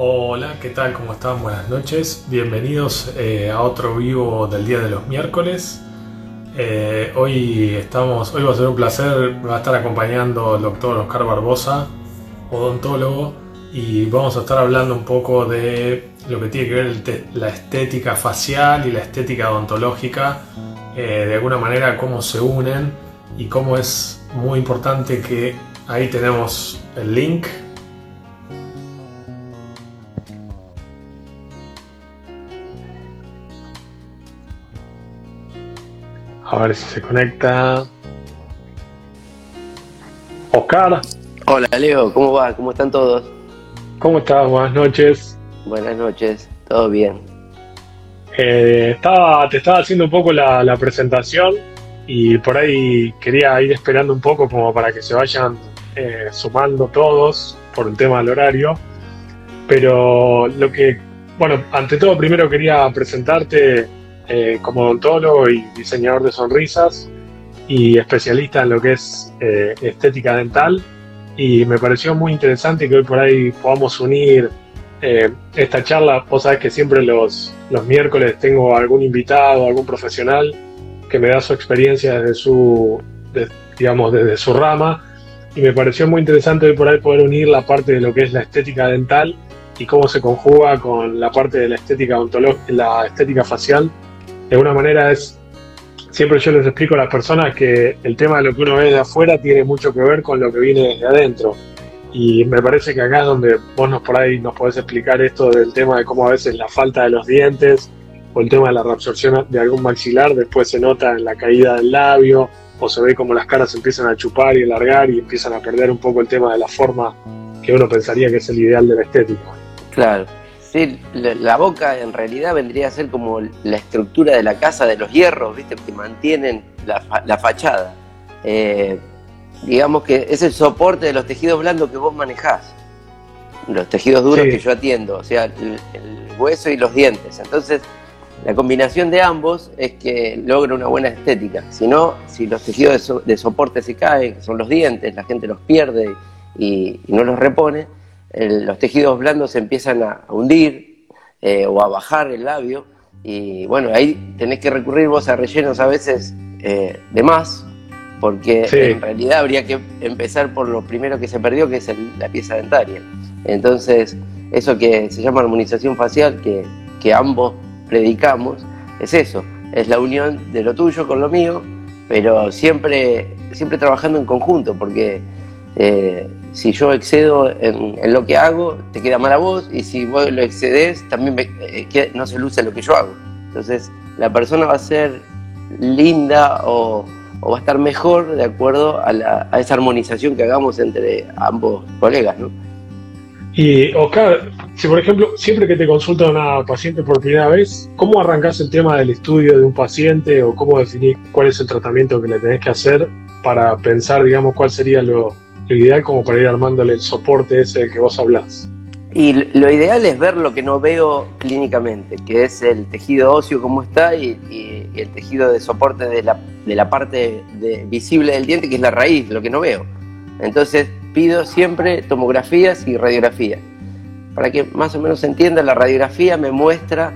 Hola, ¿qué tal? ¿Cómo están? Buenas noches. Bienvenidos eh, a otro vivo del día de los miércoles. Eh, hoy estamos, hoy va a ser un placer, va a estar acompañando el doctor Oscar Barbosa, odontólogo, y vamos a estar hablando un poco de lo que tiene que ver la estética facial y la estética odontológica, eh, de alguna manera cómo se unen y cómo es muy importante que ahí tenemos el link A ver si se conecta. Oscar. Hola Leo, ¿cómo va? ¿Cómo están todos? ¿Cómo estás? Buenas noches. Buenas noches, todo bien. Eh, estaba, te estaba haciendo un poco la, presentación y por ahí quería ir esperando un poco como para que se vayan eh, sumando todos por el tema del horario. Pero lo que, bueno, ante todo primero quería presentarte eh, como odontólogo y diseñador de sonrisas y especialista en lo que es eh, estética dental. Y me pareció muy interesante que hoy por ahí podamos unir eh, esta charla. Vos sabés que siempre los, los miércoles tengo algún invitado, algún profesional que me da su experiencia desde su, digamos, desde su rama. Y me pareció muy interesante hoy por ahí poder unir la parte de lo que es la estética dental y cómo se conjuga con la parte de la estética la estética facial de alguna manera es, siempre yo les explico a las personas que el tema de lo que uno ve de afuera tiene mucho que ver con lo que viene desde adentro. Y me parece que acá es donde vos nos por ahí nos podés explicar esto del tema de cómo a veces la falta de los dientes o el tema de la reabsorción de algún maxilar después se nota en la caída del labio o se ve como las caras empiezan a chupar y alargar y empiezan a perder un poco el tema de la forma que uno pensaría que es el ideal de la estética. Claro. Sí, la boca en realidad vendría a ser como la estructura de la casa de los hierros, ¿viste? Que mantienen la, fachada. Eh, digamos que es el soporte de los tejidos blandos que vos manejás. Los tejidos duros que yo atiendo, o sea, el, hueso y los dientes. Entonces, la combinación de ambos es que logra una buena estética. Si no, si los tejidos de, soporte se caen, que son los dientes, la gente los pierde y no los repone, los tejidos blandos se empiezan a, hundir eh, o a bajar el labio y bueno, ahí tenés que recurrir vos a rellenos a veces eh, de más, porque en realidad habría que empezar por lo primero que se perdió, que es la pieza dentaria. Entonces, eso que se llama armonización facial, que, que ambos predicamos, es eso, es la unión de lo tuyo con lo mío, pero siempre, siempre trabajando en conjunto, porque eh, si yo excedo en, lo que hago, te queda mal a vos, y si vos lo excedes, también eh, no se luce lo que yo hago. Entonces, la persona va a ser linda o, va a estar mejor de acuerdo a, esa armonización que hagamos entre ambos colegas, ¿no? Y Oscar, si por ejemplo, siempre que te consulta una paciente por primera vez, ¿cómo arrancás el tema del estudio de un paciente o cómo definís cuál es el tratamiento que le tenés que hacer para pensar, digamos, cuál sería lo, lo ideal como para ir armándole el soporte ese del que vos hablás. Y lo ideal es ver lo que no veo clínicamente, que es el tejido óseo como está y, el tejido de soporte de la, de la parte visible del diente, que es la raíz, lo que no veo. Entonces pido siempre tomografías y radiografías. Para que más o menos se entienda, la radiografía me muestra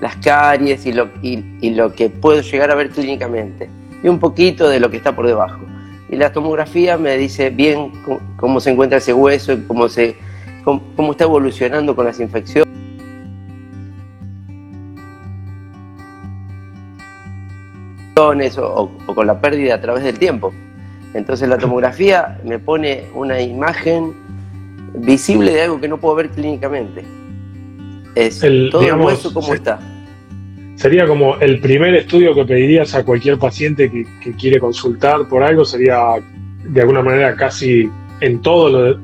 las caries y lo, y lo que puedo llegar a ver clínicamente, y un poquito de lo que está por debajo y la tomografía me dice bien cómo, se encuentra ese hueso y cómo, se, cómo, está evolucionando con las infecciones. O, o, con la pérdida a través del tiempo. Entonces la tomografía me pone una imagen visible de algo que no puedo ver clínicamente. Es todo el hueso cómo está sería como el primer estudio que pedirías a cualquier paciente que, quiere consultar por algo, sería de alguna manera casi en todo lo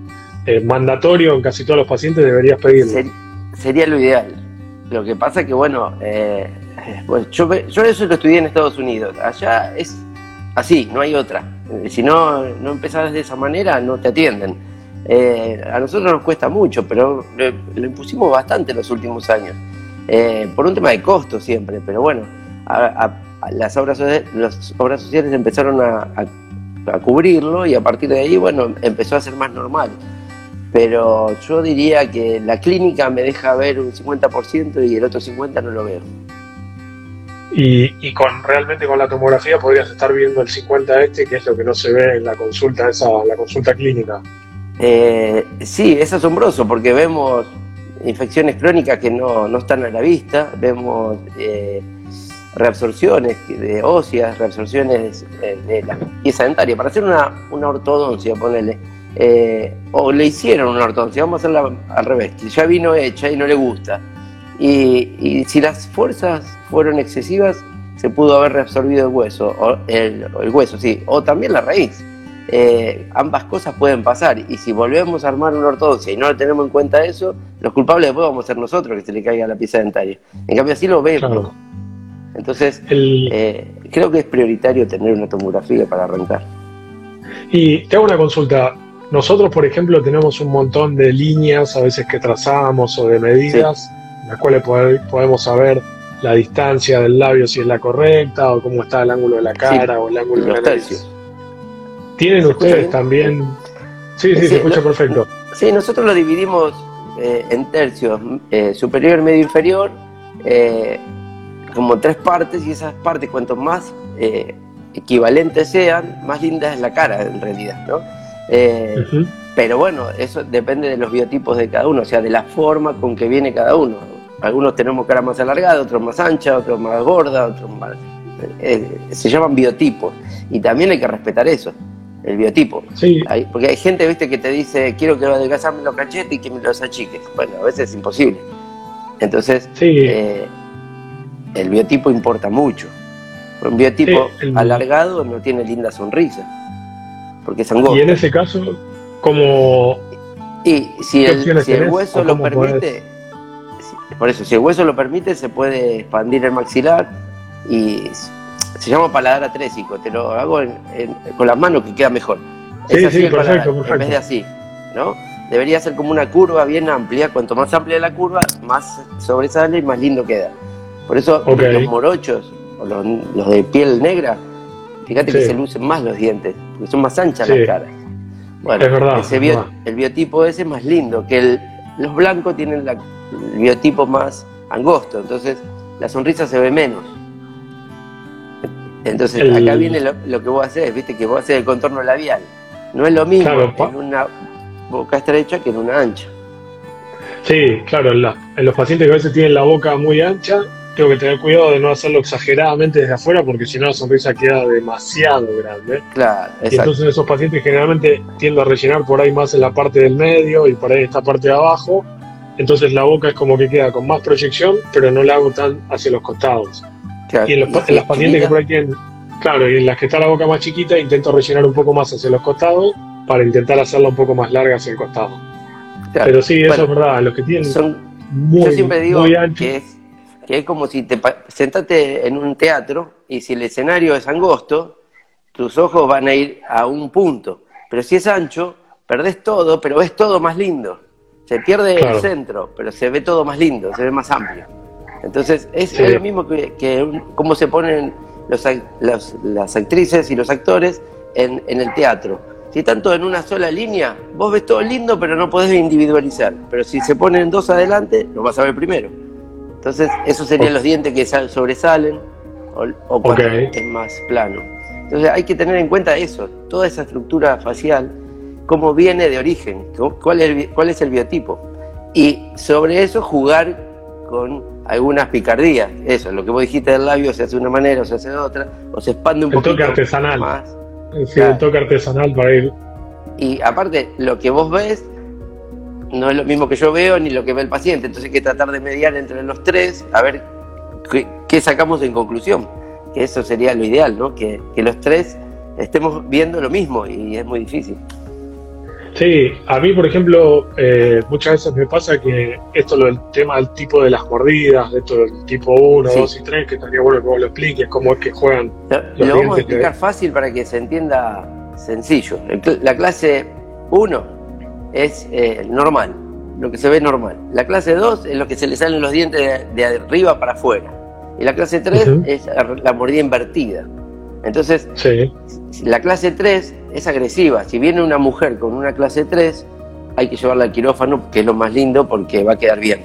eh, mandatorio, en casi todos los pacientes deberías pedirlo. sería lo ideal. Lo que pasa es que, bueno, eh, pues yo, yo eso lo estudié en Estados Unidos. Allá es así, no hay otra. Eh, si no, no empezás de esa manera, no te atienden. a nosotros nos cuesta mucho, pero lo impusimos bastante en los últimos años. Eh, por un tema de costo siempre, pero bueno, las, obras, las obras sociales empezaron a, cubrirlo y a partir de ahí, bueno, empezó a ser más normal. pero yo diría que la clínica me deja ver un 50% y el otro 50% no lo veo. Y, con realmente con la tomografía podrías estar viendo el 50 este, que es lo que no se ve en la consulta esa, la consulta clínica. Eh, sí, es asombroso porque vemos infecciones crónicas que no, no están a la vista, vemos eh, reabsorciones de óseas, reabsorciones de la pieza dentaria. Para hacer una, una ortodoncia, ponele, eh, o le hicieron una ortodoncia, vamos a hacerla al revés, que ya vino hecha y no le gusta. Y, si las fuerzas fueron excesivas, se pudo haber reabsorbido el hueso, o el, hueso, sí, o también la raíz. Eh, ambas cosas pueden pasar y si volvemos a armar una ortodoncia y no tenemos en cuenta eso, los culpables después vamos a ser nosotros que se le caiga la pieza dentaria. En cambio así lo vemos. Entonces, eh, creo que es prioritario tener una tomografía para arrancar. Y te hago una consulta. Nosotros, por ejemplo, tenemos un montón de líneas a veces que trazamos o de medidas, en las cuales podemos saber la distancia del labio si es la correcta o cómo está el ángulo de la cara o el ángulo de la nariz. ¿Tienen ustedes también? Sí, sí, se escucha perfecto. Sí, nosotros lo dividimos eh, en tercios, eh, superior, medio, inferior, eh, como tres partes y esas partes cuanto más equivalentes sean, más linda es la cara en realidad, ¿no? Pero bueno, eso depende de los biotipos de cada uno, o sea, de la forma con que viene cada uno. Algunos tenemos cara más alargada, otros más ancha, otros más gorda, otros más... Se llaman biotipos y también hay que respetar eso, el biotipo. porque hay gente, viste, que te dice, quiero que adelgazarme los cachetes y que me los achiques. Bueno, a veces es imposible. Entonces, eh, el biotipo importa mucho. Un biotipo alargado no tiene linda sonrisa porque es Y en ese caso, como... Y si el, si el hueso lo permite, por eso, si el hueso lo permite, se puede expandir el maxilar y se llama paladar atrésico, te lo hago con las manos que queda mejor. Sí, es sí, perfecto, perfecto. En vez de así, ¿no? Debería ser como una curva bien amplia, cuanto más amplia la curva, más sobresale y más lindo queda. Por eso los morochos, o los de piel negra, Fíjate que se lucen más los dientes, porque son más anchas las caras. Bueno, es verdad, el biotipo ese es más lindo, que el, los blancos tienen el biotipo más angosto, entonces la sonrisa se ve menos. Entonces acá viene lo, que vos haces, viste, que vos haces el contorno labial. No es lo mismo en una boca estrecha que en una ancha. Sí, claro, en, en los pacientes que a veces tienen la boca muy ancha, tengo que tener cuidado de no hacerlo exageradamente desde afuera porque si no la sonrisa queda demasiado grande. Claro, exacto. Y entonces esos pacientes generalmente tiendo a rellenar por ahí más en la parte del medio y por ahí esta parte de abajo. Entonces la boca es como que queda con más proyección, pero no la hago tan hacia los costados. Y en, los, las pacientes que por ahí tienen, claro, y en las que está la boca más chiquita, intento rellenar un poco más hacia los costados para intentar hacerla un poco más larga hacia el costado. Pero sí, eso es verdad, los que tienen son, muy, yo siempre digo que es que es como si te sentate en un teatro y si el escenario es angosto, tus ojos van a ir a un punto. Pero si es ancho, perdés todo, pero ves todo más lindo. Se pierde el centro, pero se ve todo más lindo, se ve más amplio. Entonces, es, lo mismo que, que cómo se ponen los, las actrices y los actores en, en el teatro. Si tanto en una sola línea, vos ves todo lindo, pero no podés individualizar. Pero si se ponen dos adelante, lo vas a ver primero. Entonces, esos serían los dientes que sobresalen o, cuando es más plano. Entonces, hay que tener en cuenta eso, toda esa estructura facial, cómo viene de origen, cuál es, cuál es el biotipo. Y sobre eso jugar con algunas picardías. Eso, lo que vos dijiste del labio se hace de una manera o se hace de otra, o se expande un poco. El toque artesanal. Más. Sí, el toque artesanal para ir. Y aparte, lo que vos ves no es lo mismo que yo veo ni lo que ve el paciente. Entonces hay que tratar de mediar entre los tres a ver qué, sacamos en conclusión. Que eso sería lo ideal, ¿no? Que, los tres estemos viendo lo mismo y es muy difícil. Sí, a mí, por ejemplo, eh, muchas veces me pasa que esto, lo del tema del tipo de las mordidas, de esto del tipo 1, 2 y 3, que estaría bueno que vos lo expliques, cómo es que juegan. Lo, lo vamos a explicar fácil para que se entienda sencillo. La clase 1 es eh, normal, lo que se ve normal. La clase 2 es lo que se le salen los dientes de, arriba para afuera. Y la clase 3 es la mordida invertida. Entonces, la clase 3 es agresiva. Si viene una mujer con una clase 3, hay que llevarla al quirófano, que es lo más lindo porque va a quedar bien.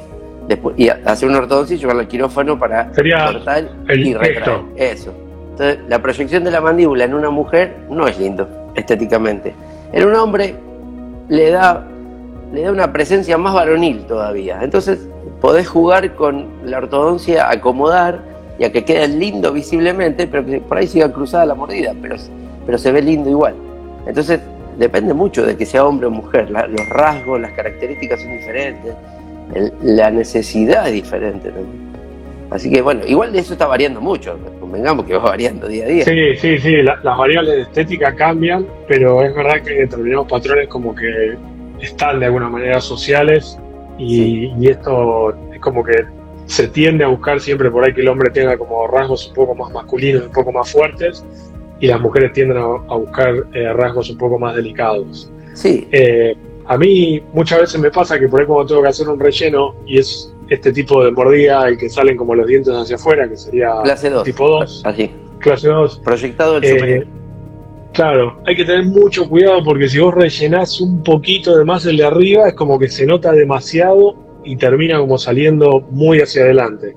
Después, y hacer una ortodoncia y llevarla al quirófano para cortar y retraer. Eso. Entonces, la proyección de la mandíbula en una mujer no es lindo estéticamente. En un hombre le da, le da una presencia más varonil todavía. Entonces, podés jugar con la ortodoncia, acomodar y a que quede lindo visiblemente, pero que por ahí siga cruzada la mordida, pero, pero se ve lindo igual. Entonces, depende mucho de que sea hombre o mujer. los rasgos, las características son diferentes, la necesidad es diferente también. Así que bueno, igual de eso está variando mucho, convengamos que va variando día a día. Sí, sí, sí, las variables de estética cambian, pero es verdad que determinados patrones como que están de alguna manera sociales y, y esto es como que se tiende a buscar siempre por ahí que el hombre tenga como rasgos un poco más masculinos, un poco más fuertes, y las mujeres tienden a, buscar eh, rasgos un poco más delicados. Sí. Eh, a mí muchas veces me pasa que por ahí cuando tengo que hacer un relleno y es este tipo de mordida el que salen como los dientes hacia afuera, que sería clase 2, tipo 2. Así. Clase 2. Proyectado el eh, Claro, hay que tener mucho cuidado porque si vos rellenás un poquito de más el de arriba es como que se nota demasiado y termina como saliendo muy hacia adelante.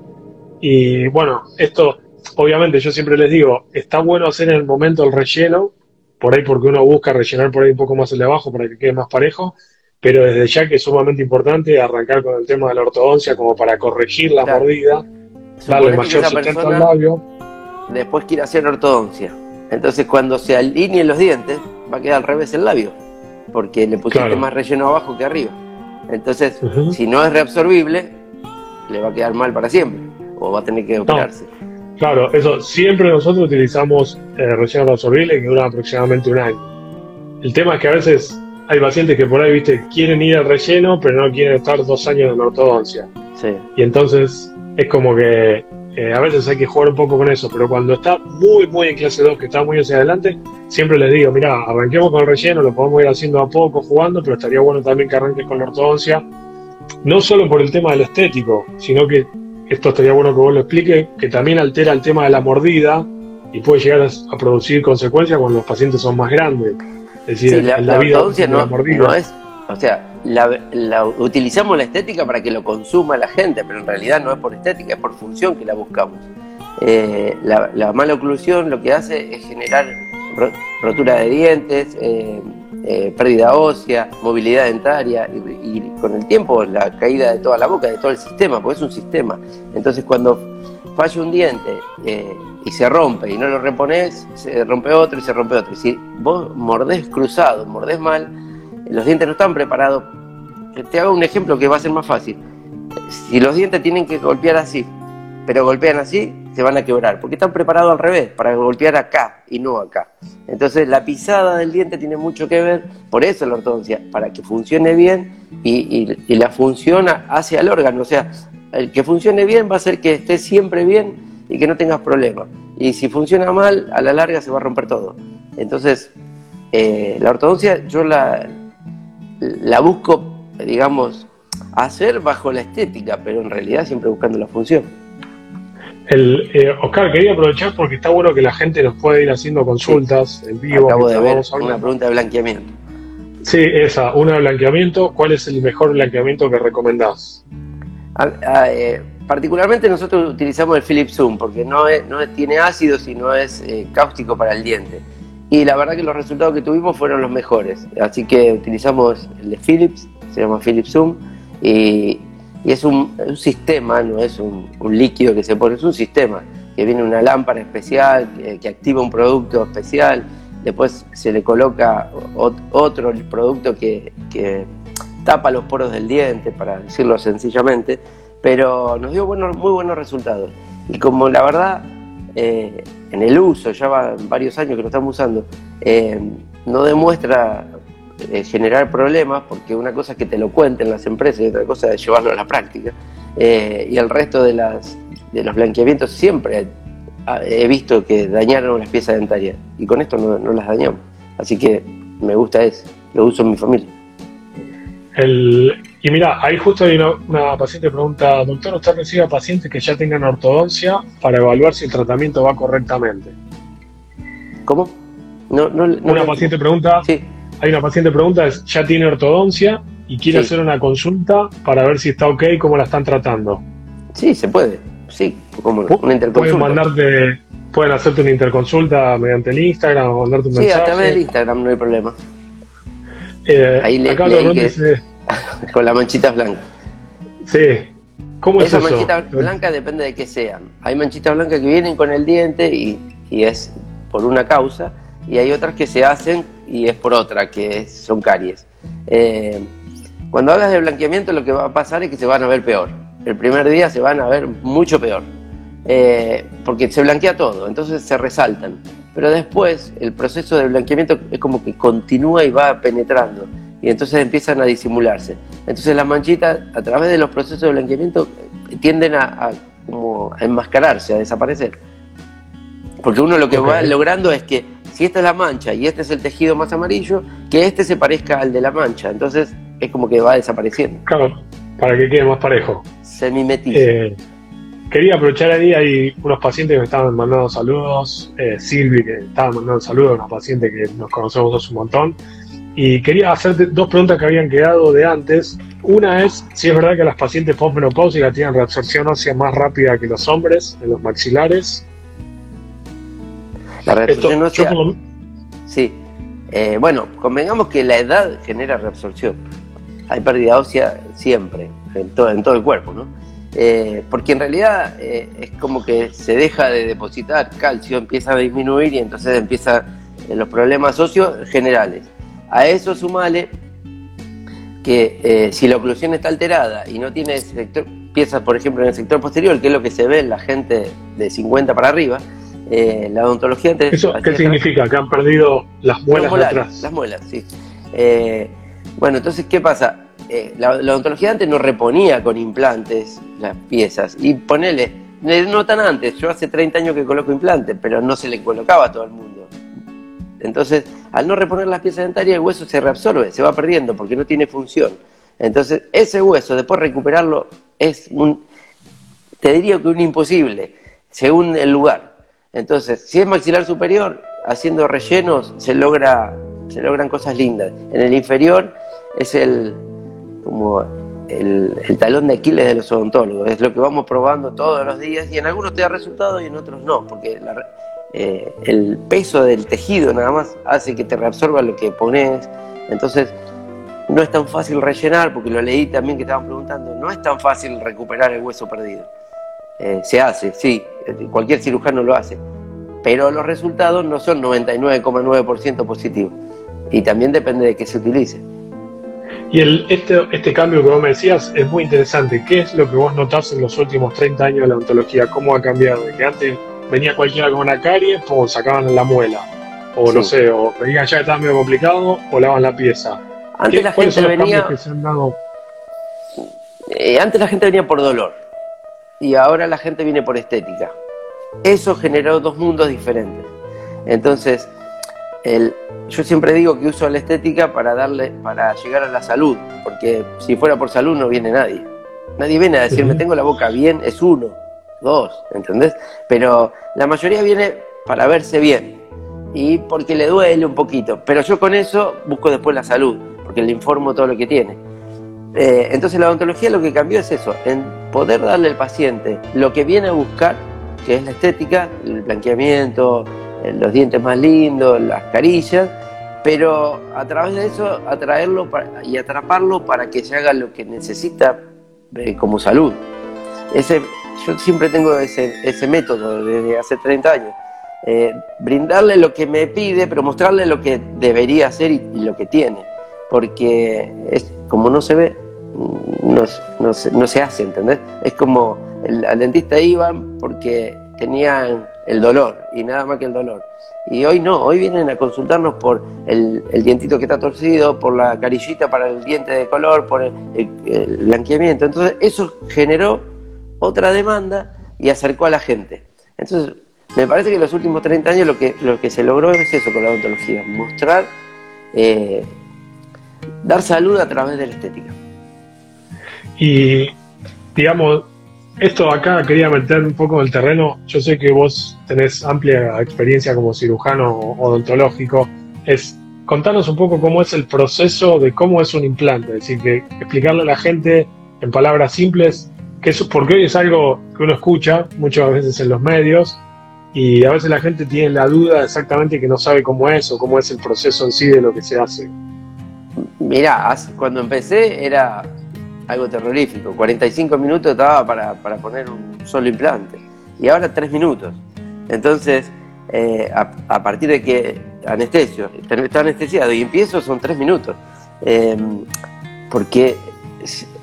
Y bueno, esto obviamente yo siempre les digo, está bueno hacer en el momento el relleno, por ahí porque uno busca rellenar por ahí un poco más el de abajo para que quede más parejo, pero desde ya que es sumamente importante arrancar con el tema de la ortodoncia como para corregir la mordida, darle mayor sustento al labio. Después quiere hacer ortodoncia. Entonces cuando se alineen los dientes, va a quedar al revés el labio, porque le pusiste más relleno abajo que arriba. Entonces, si no es reabsorbible, le va a quedar mal para siempre, o va a tener que operarse. Claro, eso, siempre nosotros utilizamos eh, relleno reabsorbible que dura aproximadamente un año. El tema es que a veces hay pacientes que por ahí, viste, quieren ir al relleno, pero no quieren estar dos años en ortodoncia. Sí. Y entonces es como que eh, a veces hay que jugar un poco con eso, pero cuando está muy, muy en clase 2, que está muy hacia adelante, siempre les digo, mira, arranquemos con el relleno, lo podemos ir haciendo a poco, jugando, pero estaría bueno también que arranques con la ortodoncia, no solo por el tema del estético, sino que esto estaría bueno que vos lo expliques, que también altera el tema de la mordida y puede llegar a, producir consecuencias cuando los pacientes son más grandes. Es decir, la, la, ortodoncia no, no, es, o sea, la, utilizamos la estética para que lo consuma la gente, pero en realidad no es por estética, es por función que la buscamos. Eh, la, mala oclusión lo que hace es generar rotura de dientes, eh, eh, pérdida ósea, movilidad dentaria y, con el tiempo la caída de toda la boca, de todo el sistema, porque es un sistema. Entonces cuando falla un diente y se rompe y no lo repones, se rompe otro y se rompe otro. Y si vos mordés cruzado, mordés mal, los dientes no están preparados. Te hago un ejemplo que va a ser más fácil. Si los dientes tienen que golpear así, pero golpean así, se van a quebrar, porque están preparados al revés, para golpear acá y no acá. Entonces la pisada del diente tiene mucho que ver, por eso la ortodoncia, para que funcione bien y, la función hacia el órgano. O sea, el que funcione bien va a ser que esté siempre bien y que no tengas problemas. Y si funciona mal, a la larga se va a romper todo. Entonces, eh, la ortodoncia yo la, la busco, digamos, hacer bajo la estética, pero en realidad siempre buscando la función. El, eh, Oscar, quería aprovechar porque está bueno que la gente nos pueda ir haciendo consultas en vivo. Acabo de ver una pregunta de blanqueamiento. Sí, esa, una de blanqueamiento. ¿Cuál es el mejor blanqueamiento que recomendás? Eh, particularmente nosotros utilizamos el Philips Zoom porque no, no tiene ácido, sino es eh, cáustico para el diente y la verdad que los resultados que tuvimos fueron los mejores. Así que utilizamos el de Philips, se llama Philips Zoom, y, es un, sistema, no es un, líquido que se pone, es un sistema que viene una lámpara especial, que, activa un producto especial, después se le coloca otro producto que, tapa los poros del diente, para decirlo sencillamente, pero nos dio buenos, muy buenos resultados. Y como la verdad eh, en el uso, ya va varios años que lo estamos usando, eh, no demuestra eh, generar problemas, porque una cosa es que te lo cuenten las empresas y otra cosa es llevarlo a la práctica. y el resto de, las, de los blanqueamientos siempre he visto que dañaron las piezas dentarias y con esto no, no las dañamos. Así que me gusta eso, lo uso en mi familia. Y mira, ahí justo hay una, paciente que pregunta, doctor, ¿usted recibe a pacientes que ya tengan ortodoncia para evaluar si el tratamiento va correctamente? ¿Cómo? No, no, una paciente pregunta, sí. hay una paciente pregunta, ¿ya tiene ortodoncia y quiere Sí. hacer una consulta para ver si está ok, cómo la están tratando. Sí, se puede. Sí, como una interconsulta. Pueden mandarte, pueden hacerte una interconsulta mediante el Instagram o mandarte un Sí, mensaje. a través del Instagram no hay problema. Eh, Ahí le- acá leí lo que- dice, Con las manchitas blancas. sí. ¿Cómo es Esas eso? manchitas blancas depende de qué sean. Hay manchitas blancas que vienen con el diente y, y es por una causa, y hay otras que se hacen y es por otra, que es- son caries. Eh, cuando hablas de blanqueamiento, lo que va a pasar es que se van a ver peor. El primer día se van a ver mucho peor, Eh, porque se blanquea todo, entonces se resaltan. Pero después el proceso de blanqueamiento es como que continúa y va penetrando, y entonces empiezan a disimularse. Entonces las manchitas, a través de los procesos de blanqueamiento, tienden a, a como a enmascararse, a desaparecer. Porque uno lo que va logrando es que si esta es la mancha y este es el tejido más amarillo, que este se parezca al de la mancha. Entonces es como que va desapareciendo. Claro, para que quede más parejo. Se mimetiza. Eh, quería aprovechar ahí, hay unos pacientes que me estaban mandando saludos, eh, Silvi que estaba mandando saludos, una paciente que nos conocemos hace un montón, y quería hacerte dos preguntas que habían quedado de antes. Una es si es verdad que las pacientes postmenopáusicas tienen reabsorción ósea más rápida que los hombres en los maxilares. la Esto, reabsorción yo ósea, sí. Eh, bueno, convengamos que la edad genera reabsorción. Hay pérdida ósea siempre, en todo, en todo el cuerpo, ¿no? Eh, porque en realidad eh, es como que se deja de depositar calcio, empieza a disminuir y entonces empiezan los problemas óseos generales. A eso sumale que eh, si la oclusión está alterada y no tiene sector, piezas, por ejemplo, en el sector posterior, que es lo que se ve en la gente de 50 para arriba, eh, la odontología antes ¿Eso qué significa? ¿Que han perdido las muelas de molares, atrás? Las muelas, sí. Eh, bueno, entonces, ¿qué pasa? Eh, la, la odontología antes no reponía con implantes las piezas. Y ponele, no tan antes, yo hace 30 años que coloco implantes, pero no se le colocaba a todo el mundo. Entonces, al no reponer las piezas dentarias, el hueso se reabsorbe, se va perdiendo porque no tiene función. Entonces, ese hueso, después recuperarlo, es un, te diría que un imposible, según el lugar. Entonces, si es maxilar superior, haciendo rellenos se logra se logran cosas lindas. En el inferior es el como el, el talón de Aquiles de los odontólogos, es lo que vamos probando todos los días y en algunos te da resultado y en otros no, porque la eh, el peso del tejido nada más hace que te reabsorba lo que pones. Entonces, no es tan fácil rellenar, porque lo leí también que estaban preguntando, no es tan fácil recuperar el hueso perdido. Eh, se hace, sí, cualquier cirujano lo hace, pero los resultados no son 99,9% positivos. Y también depende de qué se utilice. Y el, este, este cambio que vos me decías es muy interesante. ¿Qué es lo que vos notás en los últimos 30 años de la odontología? ¿Cómo ha cambiado? Que antes venía cualquiera con una carie, pues sacaban la muela. O no sé, o veían ya que estaba medio complicado, o lavan la pieza. Antes ¿Qué- la ¿Cuáles gente venía, cambios que se han dado? eh, antes la gente venía por dolor y ahora la gente viene por estética. Eso generó dos mundos diferentes. Entonces, el, yo siempre digo que uso la estética para darle, para llegar a la salud, porque si fuera por salud no viene nadie. Nadie viene a decirme tengo la boca bien, es uno, dos, ¿entendés? Pero la mayoría viene para verse bien y porque le duele un poquito. Pero yo con eso busco después la salud, porque le informo todo lo que tiene. Eh, entonces la odontología lo que cambió es eso, en poder darle al paciente lo que viene a buscar, que es la estética, el blanqueamiento, eh, los dientes más lindos, las carillas, pero a través de eso atraerlo y atraparlo para que se haga lo que necesita eh, como salud. Ese, yo siempre tengo ese, ese método desde hace 30 años. Eh, brindarle lo que me pide, pero mostrarle lo que debería hacer y, y lo que tiene. Porque es como no se ve, no, no se, no se hace, ¿entendés? Es como el, al dentista iban porque tenían el dolor y nada más que el dolor. Y hoy no, hoy vienen a consultarnos por el, el dientito que está torcido, por la carillita para el diente de color, por el, el- blanqueamiento. Entonces eso generó otra demanda y acercó a la gente. Entonces me parece que en los últimos 30 años lo que, lo que se logró es eso con la odontología, mostrar, eh, dar salud a través de la estética. Y, digamos, esto acá quería meter un poco en el terreno. Yo sé que vos tenés amplia experiencia como cirujano odontológico. Es contanos un poco cómo es el proceso de cómo es un implante, es decir, que explicarle a la gente en palabras simples, porque hoy es algo que uno escucha muchas veces en los medios y a veces la gente tiene la duda exactamente que no sabe cómo es o cómo es el proceso en sí de lo que se hace. Mira, cuando empecé era algo terrorífico, 45 minutos estaba para, para poner un solo implante y ahora 3 minutos. Entonces, eh, a, partir de que anestesio, está anestesiado y empiezo son tres minutos. Em, porque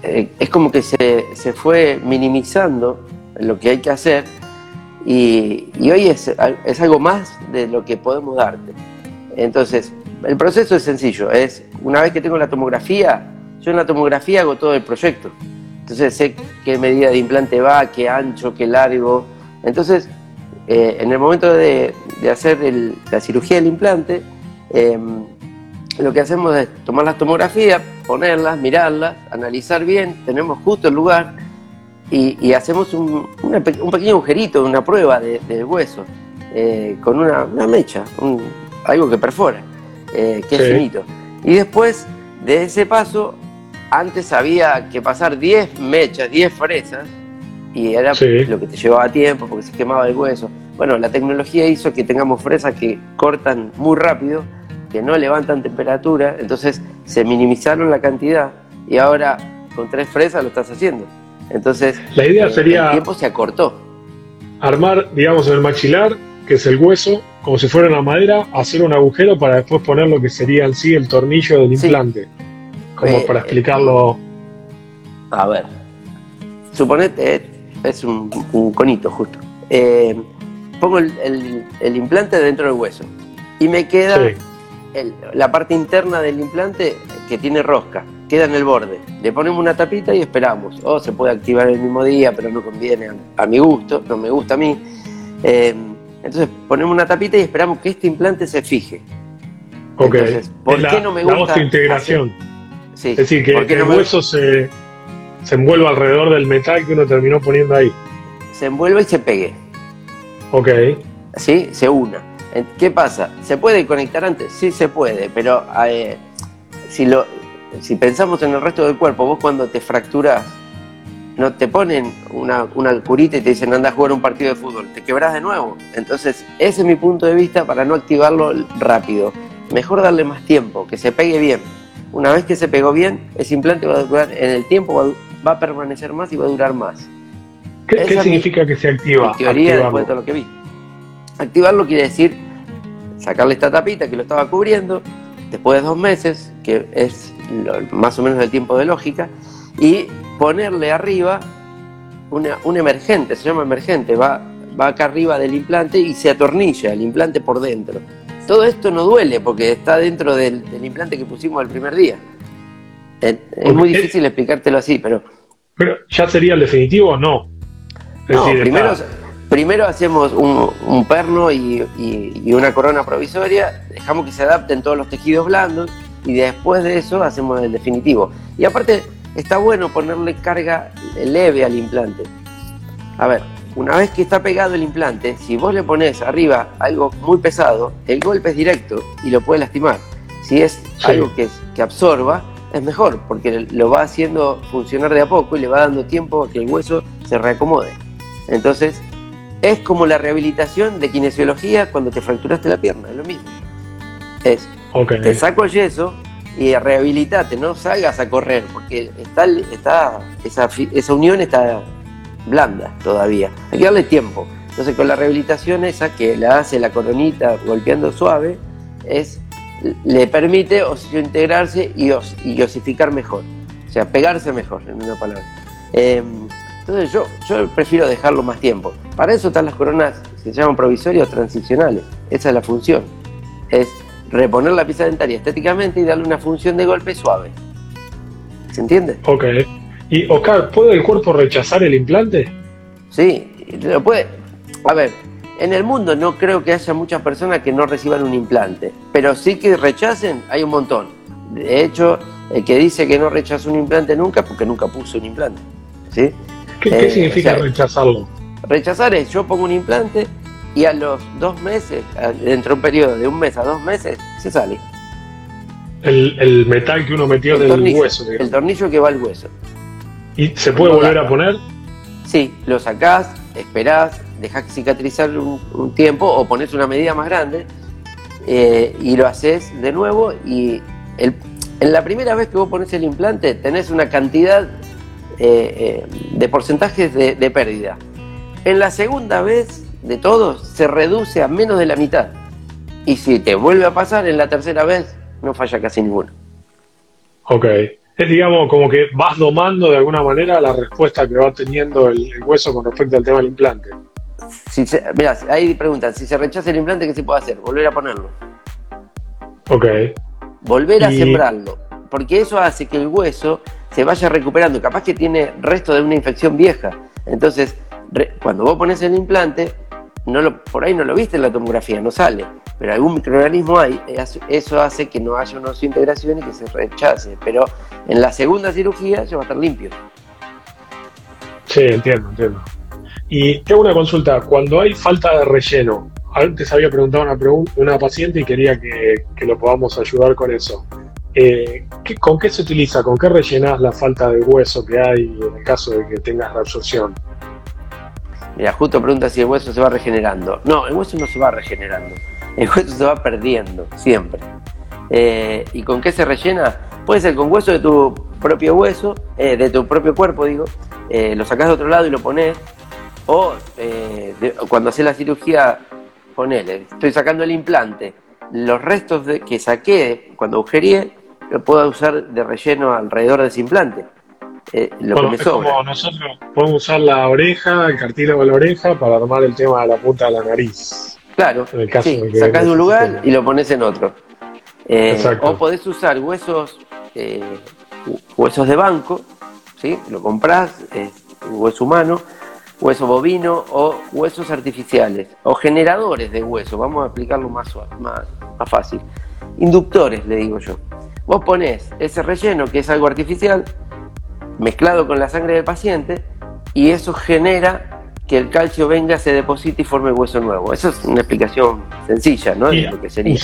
eh, es, como que se, se, fue minimizando lo que hay que hacer y, hoy es, es, algo más de lo que podemos darte. Entonces, el proceso es sencillo, es una vez que tengo la tomografía, yo en la tomografía hago todo el proyecto. Entonces sé qué medida de implante va, qué ancho, qué largo. Entonces eh, en el momento de, hacer la cirugía del implante, em, lo que hacemos es tomar las tomografías, ponerlas, mirarlas, analizar bien, tenemos justo el lugar y, hacemos un, pequeño agujerito, una prueba del hueso, eh, con una, mecha, algo que perfora, eh, que es finito. Y después de ese paso, antes había que pasar 10 mechas, 10 fresas, y era lo que te llevaba tiempo porque se quemaba el hueso. Bueno, la tecnología hizo que tengamos fresas que cortan muy rápido, que no levantan temperatura, entonces se minimizaron la cantidad y ahora con tres fresas lo estás haciendo. Entonces, la idea sería el tiempo se acortó. Armar, digamos, en el maxilar, que es el hueso, como si fuera una madera, hacer un agujero para después poner lo que sería en sí el tornillo del implante. Como eh, para explicarlo. A ver, suponete, es un, conito justo. Eh, pongo el, implante dentro del hueso y me queda la parte interna del implante que tiene rosca, queda en el borde. Le ponemos una tapita y esperamos. O se puede activar el mismo día, pero no conviene a, mi gusto, no me gusta a mí. Eh, entonces ponemos una tapita y esperamos que este implante se fije. Ok. ¿por qué no me gusta? La integración. Sí. Es decir, que el hueso se, se envuelva alrededor del metal que uno terminó poniendo ahí se envuelve y se pegue. Ok. ¿Sí? Se una. ¿Qué pasa? ¿Se puede conectar antes? Sí, se puede, pero eh, si, lo, si pensamos en el resto del cuerpo, vos cuando te fracturas, no te ponen una, una curita y te dicen anda a jugar un partido de fútbol, te quebrás de nuevo. Entonces, ese es mi punto de vista para no activarlo rápido. Mejor darle más tiempo, que se pegue bien. Una vez que se pegó bien, ese implante va a durar, en el tiempo va, va a permanecer más y va a durar más. ¿Qué, significa que se activa? teoría, después de lo que vi. Activarlo quiere decir sacarle esta tapita que lo estaba cubriendo, después de dos meses, que es más o menos el tiempo de lógica, y ponerle arriba una, un emergente, se llama emergente, va, va acá arriba del implante y se atornilla el implante por dentro. Todo esto no duele porque está dentro del, implante que pusimos el primer día. Es, muy difícil explicártelo así, pero... Pero ya sería el definitivo o no primero, primero hacemos un, perno y, una corona provisoria, dejamos que se adapten todos los tejidos blandos y después de eso hacemos el definitivo. Y aparte está bueno ponerle carga leve al implante. A ver, una vez que está pegado el implante, si vos le pones arriba algo muy pesado, el golpe es directo y lo puede lastimar. Si es algo que, que absorba, es mejor, porque lo va haciendo funcionar de a poco y le va dando tiempo a que el hueso se reacomode. Entonces, es como la rehabilitación de kinesiología cuando te fracturaste la pierna, es lo mismo. Es, te saco el yeso y rehabilitate, no salgas a correr, porque está, está esa, esa unión está blanda todavía. Hay que darle tiempo. Entonces, con la rehabilitación esa que la hace la coronita golpeando suave, es, le permite integrarse y, y osificar mejor. O sea, pegarse mejor, en una palabra. Em, entonces yo, yo prefiero dejarlo más tiempo. Para eso están las coronas se llaman provisorias transicionales. Esa es la función. Es reponer la pieza dentaria estéticamente y darle una función de golpe suave. ¿Se entiende? Ok. Y Oscar, ¿puede el cuerpo rechazar el implante? Sí, lo puede. A ver, en el mundo no creo que haya muchas personas que no reciban un implante, pero sí que rechacen, hay un montón. De hecho, el que dice que no rechaza un implante nunca, porque nunca puso un implante. ¿Sí? ¿Qué, eh, significa rechazarlo? Rechazar es yo pongo un implante y a los dos meses, dentro de un periodo de un mes a dos meses, se sale. El, metal que uno metió en el hueso. El tornillo que va al hueso. ¿Y se puede volver a poner? Sí, lo sacás, esperás, dejás cicatrizar un, tiempo o pones una medida más grande eh, y lo haces de nuevo y el, en la primera vez que vos pones el implante tenés una cantidad eh, eh, de porcentajes de, de pérdida. En la segunda vez de todos se reduce a menos de la mitad. Y si te vuelve a pasar en la tercera vez, no falla casi ninguno. Ok. Es, digamos, como que vas domando de alguna manera la respuesta que va teniendo el, hueso con respecto al tema del implante. Si mirá, ahí preguntan, si se rechaza el implante, ¿qué se puede hacer? Volver a ponerlo. Ok. Volver a sembrarlo. Porque eso hace que el hueso se vaya recuperando. Capaz que tiene resto de una infección vieja. Entonces, cuando vos pones el implante, no lo, por ahí no lo viste en la tomografía, no sale, pero algún microorganismo hay, eso hace que no haya una integración y que se rechace, pero en la segunda cirugía ya va a estar limpio. Sí, entiendo, entiendo. Y tengo una consulta, cuando hay falta de relleno, antes había preguntado una, una paciente y quería que, lo podamos ayudar con eso. Eh, ¿Con qué se utiliza? ¿Con qué rellenas la falta de hueso que hay en el caso de que tengas reabsorción? Mira, justo pregunta si el hueso se va regenerando. No, el hueso no se va regenerando. El hueso se va perdiendo, siempre. Eh, ¿Y con qué se rellena? Puede ser con hueso de tu propio hueso, eh, de tu propio cuerpo, digo. Lo sacás de otro lado y lo pones. O cuando haces la cirugía, ponele, estoy sacando el implante. Los restos que saqué cuando agujereé, lo puedo usar de relleno alrededor de ese implante. Eh, lo que me Como nosotros podemos usar la oreja, el cartílago de la oreja, para armar el tema de la punta de la nariz. Claro, en de sacás de un lugar y lo pones en otro. Eh, o podés usar huesos, eh, huesos de banco, ¿sí? lo comprás, hueso humano, hueso bovino o huesos artificiales, o generadores de hueso, vamos a explicarlo más, más, más fácil. Inductores, le digo yo. Vos ponés ese relleno, que es algo artificial, mezclado con la sangre del paciente y eso genera que el calcio venga, se deposite y forme hueso nuevo. Esa es una explicación sencilla, ¿no? De lo que sería.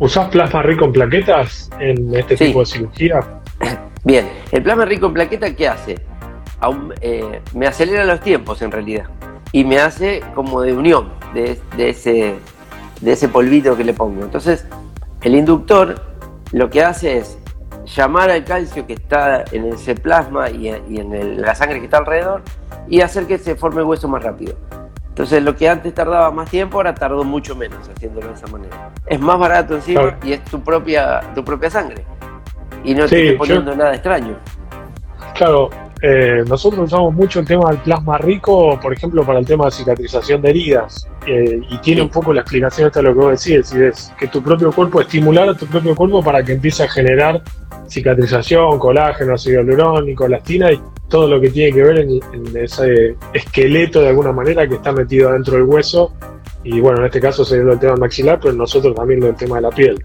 ¿Usás, plasma rico en plaquetas en este tipo de cirugía? Bien, el plasma rico en plaquetas, ¿qué hace? Eh, me acelera los tiempos en realidad y me hace como de unión de, ese, de ese polvito que le pongo. Entonces, el inductor lo que hace es llamar al calcio que está en ese plasma y, en la sangre que está alrededor y hacer que se forme el hueso más rápido. Entonces lo que antes tardaba más tiempo, ahora tardó mucho menos haciéndolo de esa manera. Es más barato encima y es tu propia, tu propia sangre. Y no te estoy poniendo nada extraño. Claro, eh, nosotros usamos mucho el tema del plasma rico, por ejemplo, para el tema de cicatrización de heridas. Eh, y tiene un poco la explicación de lo que vos decís, es que tu propio cuerpo, estimular a tu propio cuerpo para que empiece a generar cicatrización, colágeno, ácido hialurónico, elastina y todo lo que tiene que ver en, ese esqueleto de alguna manera que está metido dentro del hueso. Y bueno, en este caso sería el tema maxilar, pero nosotros también el tema de la piel.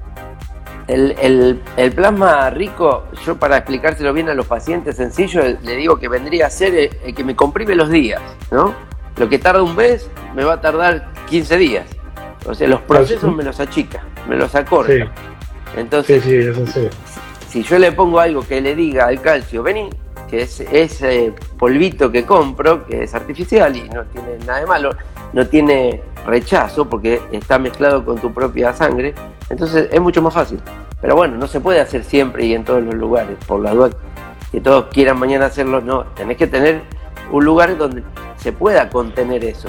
El, plasma rico, yo para explicárselo bien a los pacientes sencillo, le digo que vendría a ser el, que me comprime los días, ¿no? Lo que tarda un mes me va a tardar 15 días. O sea, los procesos me los achica, me los acorta. Entonces, si yo le pongo algo que le diga al calcio, vení, que es ese polvito que compro, que es artificial y no tiene nada de malo, no tiene rechazo porque está mezclado con tu propia sangre, entonces es mucho más fácil. Pero bueno, no se puede hacer siempre y en todos los lugares, por la duda que todos quieran mañana hacerlo, no, tenés que tener un lugar donde se pueda contener eso.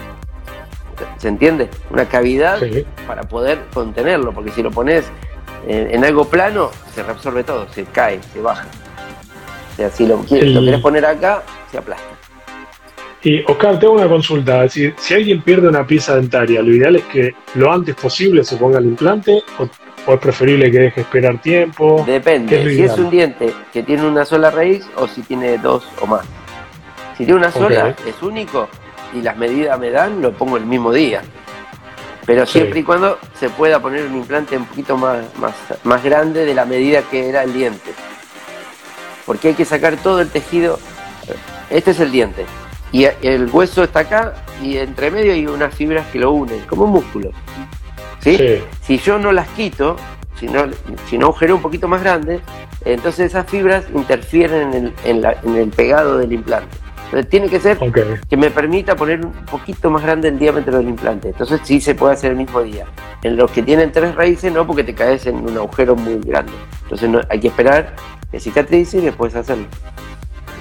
¿Se entiende? Una cavidad para poder contenerlo, porque si lo pones en, algo plano, se reabsorbe todo, se cae, se baja. O sea, si lo, quieres, lo querés poner acá, se aplasta. Y Oscar, tengo una consulta. Si, si alguien pierde una pieza dentaria, lo ideal es que lo antes posible se ponga el implante o, es preferible que deje esperar tiempo. Depende. si es un diente que tiene una sola raíz o si tiene dos o más. Si tiene una sola, es único y las medidas me dan, lo pongo el mismo día. Pero siempre y cuando se pueda poner un implante un poquito más, más, más grande de la medida que era el diente. Porque hay que sacar todo el tejido. Este es el diente y el hueso está acá y entre medio hay unas fibras que lo unen, como un músculo. ¿sí? Si yo no las quito, sino, sino agujero un poquito más grande, entonces esas fibras interfieren en el, en el pegado del implante. Entonces tiene que ser que me permita poner un poquito más grande el diámetro del implante. Entonces sí se puede hacer el mismo día. En los que tienen tres raíces no, porque te caes en un agujero muy grande. Entonces no, hay que esperar que cicatrice y después hacerlo.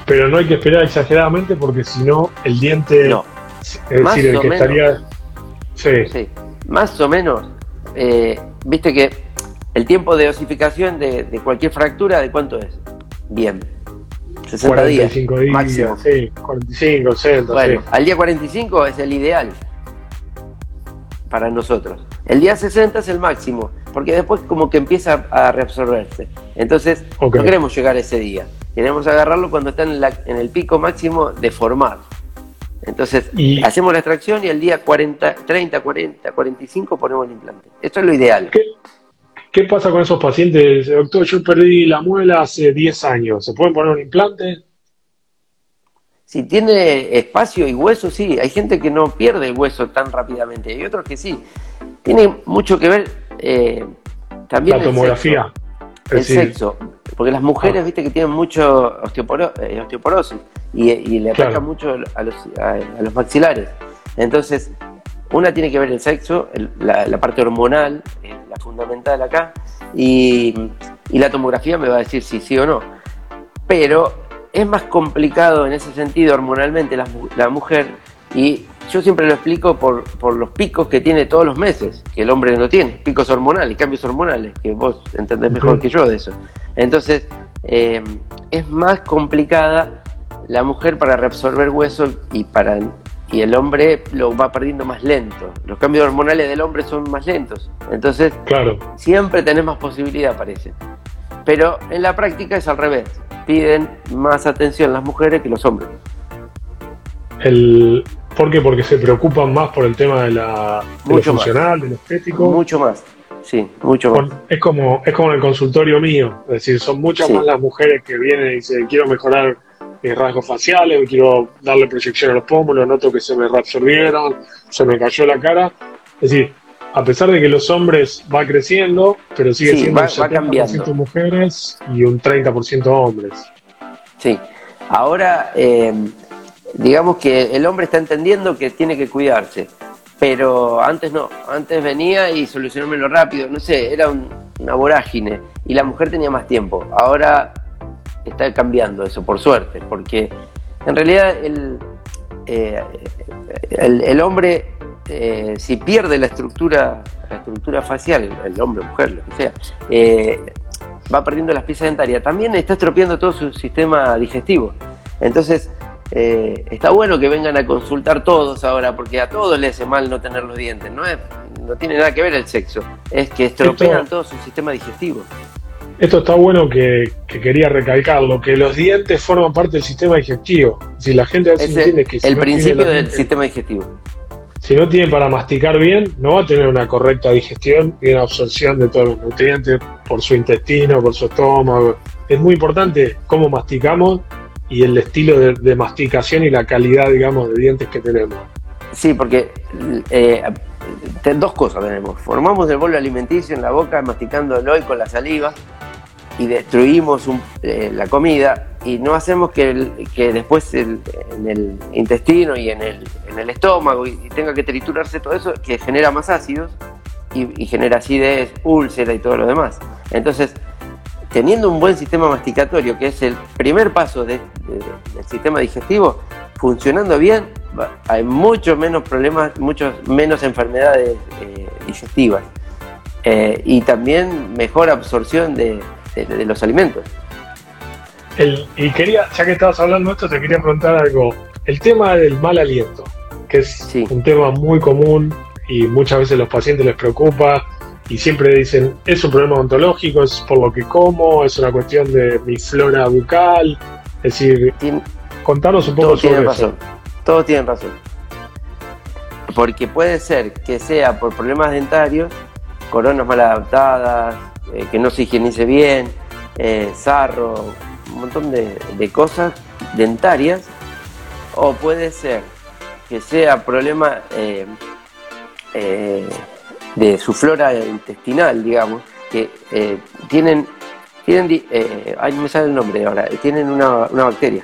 Pero no hay que esperar exageradamente porque si no el diente... No. Es decir, el que estaría... Sí. Más o menos. Eh, Viste que el tiempo de osificación de, de cualquier fractura, ¿de cuánto es? Bien 60 45 días, máximo. Sí, 45, 60. Bueno, al día 45 es el ideal para nosotros. El día 60 es el máximo, porque después como que empieza a reabsorberse. Entonces, no queremos llegar a ese día. Queremos agarrarlo cuando está en, el pico máximo de formar. Entonces, hacemos la extracción y el día 40, 30, 40, 45 ponemos el implante. Esto es lo ideal. ¿Qué pasa con esos pacientes? Doctor, yo perdí la muela hace 10 años. ¿Se pueden poner un implante? Si tiene espacio y hueso, sí. Hay gente que no pierde el hueso tan rápidamente. Hay otros que sí. Tiene mucho que ver eh, también. La tomografía. El sexo. Porque las mujeres, ah. viste, que tienen mucho eh, osteoporosis y, le ataca mucho a los, a los maxilares. Entonces, una tiene que ver el sexo, la, parte hormonal, eh, la fundamental acá, y, la tomografía me va a decir si sí o no. Pero es más complicado en ese sentido hormonalmente la, mujer, y yo siempre lo explico por, los picos que tiene todos los meses, que el hombre no tiene, picos hormonales, cambios hormonales, que vos entendés mejor que yo de eso. Entonces, eh, es más complicada la mujer para reabsorber hueso y para y el hombre lo va perdiendo más lento. Los cambios hormonales del hombre son más lentos. Entonces, claro. siempre tenés más posibilidad, parece. Pero en la práctica es al revés. Piden más atención las mujeres que los hombres. El, ¿Por qué? Porque se preocupan más por el tema de, la, lo funcional, de lo estético. Mucho más. Sí, mucho más. Es como, es como en el consultorio mío. Es decir, son muchas más las mujeres que vienen y dicen, quiero mejorar rasgos faciales, quiero darle proyección a los pómulos, noto que se me reabsorbieron, se me cayó la cara. Es decir, a pesar de que los hombres va creciendo, pero sigue siendo un 70% mujeres y un 30% hombres. Sí, ahora eh, digamos que el hombre está entendiendo que tiene que cuidarse, pero antes no, antes venía y solucionármelo rápido, no sé, era una vorágine y la mujer tenía más tiempo. Ahora está cambiando eso, por suerte, porque en realidad el, eh, el, hombre, eh, si pierde la estructura, la estructura facial, el hombre, mujer, lo que sea, eh, va perdiendo las piezas dentarias, también está estropeando todo su sistema digestivo. Entonces, está bueno que vengan a consultar todos ahora, porque a todos les hace mal no tener los dientes, no, es, no tiene nada que ver el sexo, es que estropean todo su sistema digestivo. Esto está bueno que, quería recalcarlo, que los dientes forman parte del sistema digestivo. Si la gente a veces entiende que... el principio del sistema digestivo. Si no tiene para masticar bien, no va a tener una correcta digestión y una absorción de todos los nutrientes por su intestino, por su estómago. Es muy importante cómo masticamos y el estilo de, masticación y la calidad, digamos, de dientes que tenemos. Sí, porque eh, dos cosas tenemos. Formamos el bolo alimenticio en la boca, masticándolo y con la saliva y destruimos eh, la comida y no hacemos que, que después en el intestino y en el, en el estómago y, tenga que triturarse todo eso, que genera más ácidos y, genera acidez, úlcera y todo lo demás. Entonces, teniendo un buen sistema masticatorio, que es el primer paso del sistema digestivo, funcionando bien, hay muchos menos problemas, muchos menos enfermedades eh, digestivas. Eh, y también mejor absorción de, de, los alimentos. y quería, ya que estabas hablando de esto, te quería preguntar algo. El tema del mal aliento, que es un tema muy común y muchas veces los pacientes les preocupa y siempre dicen, es un problema ontológico, es por lo que como, es una cuestión de mi flora bucal. Es decir, contanos un poco sobre tiene razón. Todos tienen razón. Porque puede ser que sea por problemas dentarios, coronas mal adaptadas, eh, que no se higienice bien, eh, sarro, un montón de, cosas dentarias, o puede ser que sea problema eh, de su flora intestinal, digamos, que eh, tienen, tienen eh, ay, no me sale el nombre ahora, tienen una, una bacteria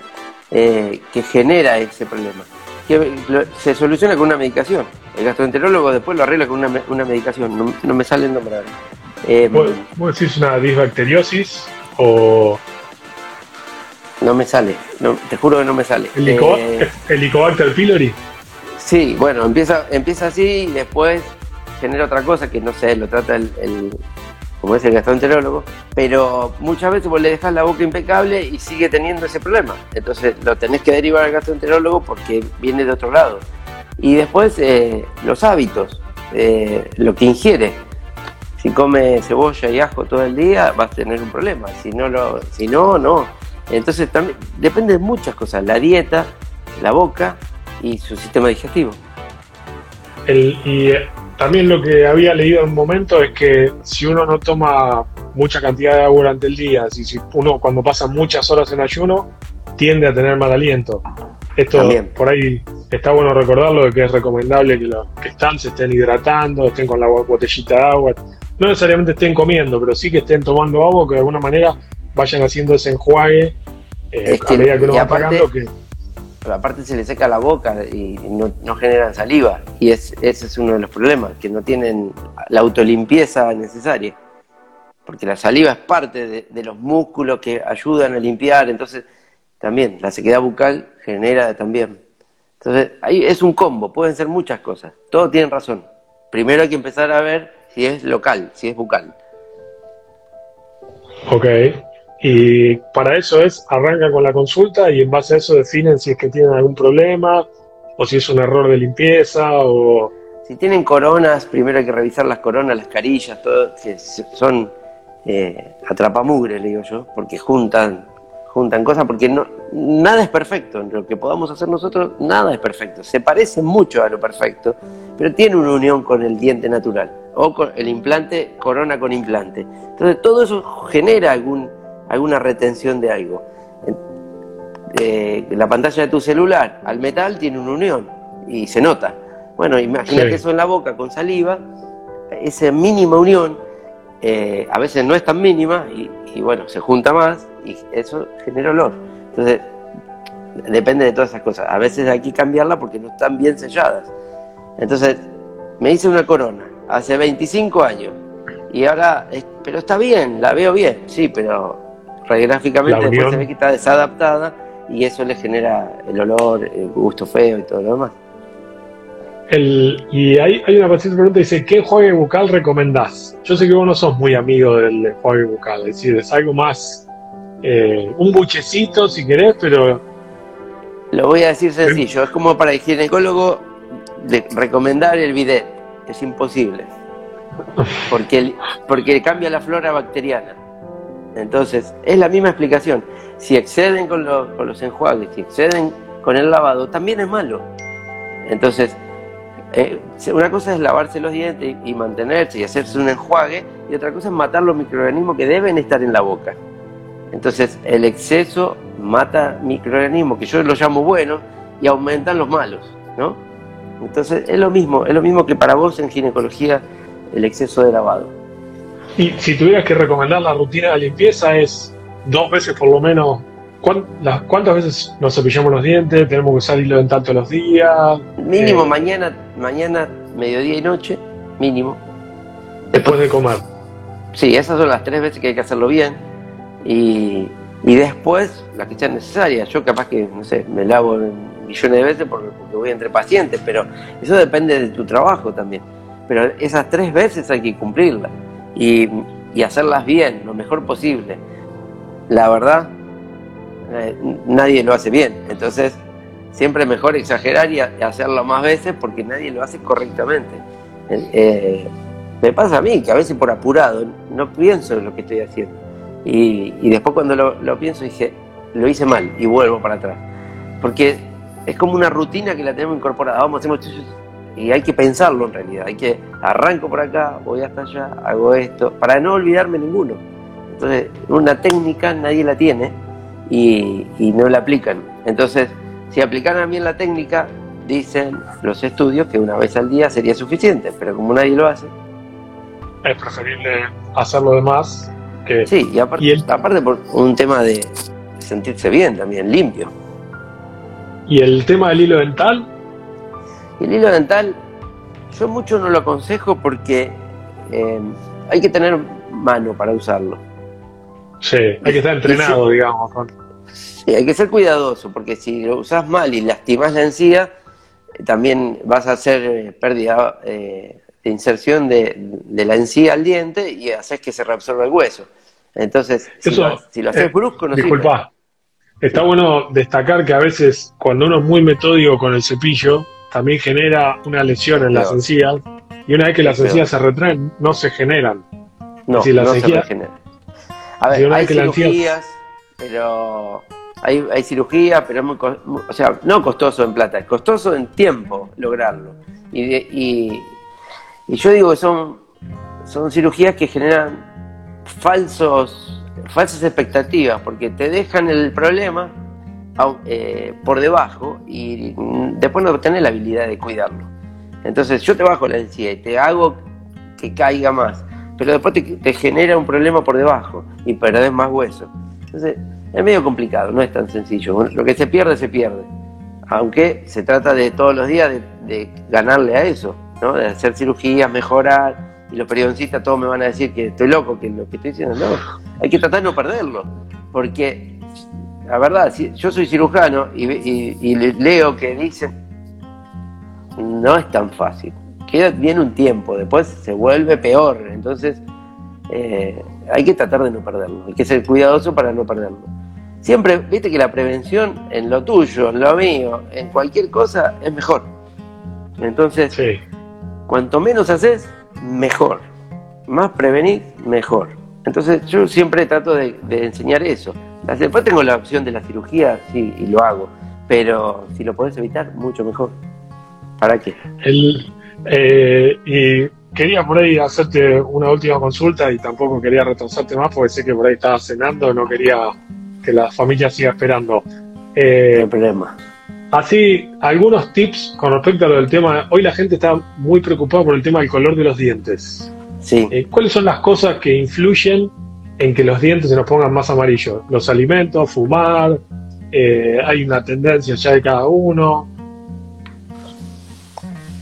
eh, que genera ese problema. Que se soluciona con una medicación. El gastroenterólogo después lo arregla con una, una medicación. No, me sale el nombre ahora. Eh, ¿Vos, decís una disbacteriosis o...? No me sale, te juro que no me sale. ¿El, Helicobacter pylori? Sí, bueno, empieza, empieza así y después genera otra cosa que no sé, lo trata el, como es el gastroenterólogo, pero muchas veces vos le dejas la boca impecable y sigue teniendo ese problema. Entonces lo tenés que derivar al gastroenterólogo porque viene de otro lado. Y después eh, los hábitos, eh, lo que ingiere. Si come cebolla y ajo todo el día, vas a tener un problema. Si no, lo, si no, no. Entonces también depende de muchas cosas, la dieta, la boca y su sistema digestivo. El, y eh, también lo que había leído en un momento es que si uno no toma mucha cantidad de agua durante el día, si, si uno cuando pasa muchas horas en ayuno, tiende a tener mal aliento. Esto también. por ahí está bueno recordarlo de que es recomendable que los que están se estén hidratando, estén con la botellita de agua, no necesariamente estén comiendo, pero sí que estén tomando agua, que de alguna manera vayan haciendo ese enjuague eh, a medida que uno va pagando que pero aparte se le seca la boca y no, generan saliva. Y es, ese es uno de los problemas, que no tienen la autolimpieza necesaria. Porque la saliva es parte de, los músculos que ayudan a limpiar, entonces también la sequedad bucal genera también. Entonces ahí es un combo, pueden ser muchas cosas. Todos tienen razón. Primero hay que empezar a ver si es local, si es bucal. Ok. Y para eso es, arrancan con la consulta y en base a eso definen si es que tienen algún problema o si es un error de limpieza o... Si tienen coronas, primero hay que revisar las coronas, las carillas, todo, que son eh, atrapamugres, le digo yo, porque juntan, juntan cosas, porque no, nada es perfecto, lo que podamos hacer nosotros, nada es perfecto, se parece mucho a lo perfecto, pero tiene una unión con el diente natural, o con el implante, corona con implante. Entonces todo eso genera algún alguna retención de algo. Eh, la pantalla de tu celular al metal tiene una unión y se nota. Bueno, imagínate eso en la boca con saliva, esa mínima unión, eh, a veces no es tan mínima y, bueno, se junta más y eso genera olor. Entonces, depende de todas esas cosas. A veces hay que cambiarla porque no están bien selladas. Entonces, me hice una corona hace 25 años y ahora, pero está bien, la veo bien, sí, pero radiográficamente después se ve que está desadaptada y eso le genera el olor, el gusto feo y todo lo demás. El, y hay, hay una paciente pregunta dice, ¿qué juegue bucal recomendás? Yo sé que vos no sos muy amigo del juegue bucal, es decir, es algo más, eh, un buchecito si querés, pero... Lo voy a decir sencillo, es como para el ginecólogo de recomendar el bidet, es imposible, porque, porque cambia la flora bacteriana. Entonces, es la misma explicación. Si exceden con los, con los enjuagues, si exceden con el lavado, también es malo. Entonces, eh, una cosa es lavarse los dientes y mantenerse y hacerse un enjuague, y otra cosa es matar los microorganismos que deben estar en la boca. Entonces, el exceso mata microorganismos que yo los llamo buenos y aumentan los malos, ¿no? Entonces, es lo mismo, es lo mismo que para vos en ginecología el exceso de lavado. Y si tuvieras que recomendar la rutina de limpieza es dos veces por lo menos. ¿Cuántas veces nos cepillamos los dientes? ¿Tenemos que usar hilo dental todos los días? Mínimo eh, mañana, mañana, mediodía y noche, mínimo. Después de comer. Sí, esas son las tres veces que hay que hacerlo bien. Y, y después las que sean necesarias. Yo capaz que, no sé, me lavo millones de veces porque, voy entre pacientes, pero eso depende de tu trabajo también. Pero esas tres veces hay que cumplirlas y, hacerlas bien, lo mejor posible. La verdad, eh, nadie lo hace bien. Entonces, siempre mejor exagerar y, hacerlo más veces porque nadie lo hace correctamente. Eh, me pasa a mí que a veces por apurado no pienso en lo que estoy haciendo. Y, después cuando lo, pienso dije, lo hice mal y vuelvo para atrás. Porque es como una rutina que la tenemos incorporada. Vamos, hacemos y hay que pensarlo en realidad, hay que arranco por acá, voy hasta allá, hago esto, para no olvidarme ninguno. Entonces, una técnica nadie la tiene y, no la aplican. Entonces, si aplicaran bien la técnica, dicen los estudios que una vez al día sería suficiente, pero como nadie lo hace, es preferible hacerlo de más. Que, sí, y aparte, aparte por un tema de sentirse bien también, limpio. ¿Y el tema del hilo dental? El hilo dental, yo mucho no lo aconsejo porque eh, hay que tener mano para usarlo. Sí, hay que estar entrenado, digamos. Sí, hay que ser cuidadoso, porque si lo usas mal y lastimas la encía, también vas a hacer eh, pérdida eh, de inserción de, la encía al diente y haces que se reabsorba el hueso. Entonces, si, lo, haces brusco, no disculpa, Está bueno destacar que a veces cuando uno es muy metódico con el cepillo, también genera una lesión en las encías y una vez que las encías se retraen, no se generan. No, no se regeneran. A ver, hay cirugías, pero hay, hay cirugía, pero es muy, o sea, no costoso en plata, es costoso en tiempo lograrlo. Y, y, y yo digo que son, son cirugías que generan falsos falsas expectativas, porque te dejan el problema eh, por debajo y después no tenés la habilidad de cuidarlo. Entonces yo te bajo la encía y te hago que caiga más, pero después te, genera un problema por debajo y perdés más hueso. Entonces es medio complicado, no es tan sencillo. Lo que se pierde, se pierde. Aunque se trata de todos los días de, de ganarle a eso, ¿no? de hacer cirugías, mejorar y los periodistas todos me van a decir que estoy loco, que lo que estoy diciendo, no, hay que tratar de no perderlo, porque la verdad, si yo soy cirujano y, leo que dicen, no es tan fácil, queda bien un tiempo, después se vuelve peor, entonces eh, hay que tratar de no perderlo, hay que ser cuidadoso para no perderlo. Siempre, viste que la prevención en lo tuyo, en lo mío, en cualquier cosa es mejor. Entonces, cuanto menos haces, mejor. Más prevenir, mejor. Entonces yo siempre trato de, enseñar eso. Después tengo la opción de la cirugía, sí, y lo hago. Pero si lo puedes evitar, mucho mejor. ¿Para qué? El, eh, y quería por ahí hacerte una última consulta y tampoco quería retrasarte más porque sé que por ahí estabas cenando, no quería que la familia siga esperando. Eh, no hay problema. Así, algunos tips con respecto a lo del tema. Hoy la gente está muy preocupada por el tema del color de los dientes. Sí. Eh, ¿Cuáles son las cosas que influyen en que los dientes se nos pongan más amarillos? Los alimentos, fumar, eh, hay una tendencia ya de cada uno.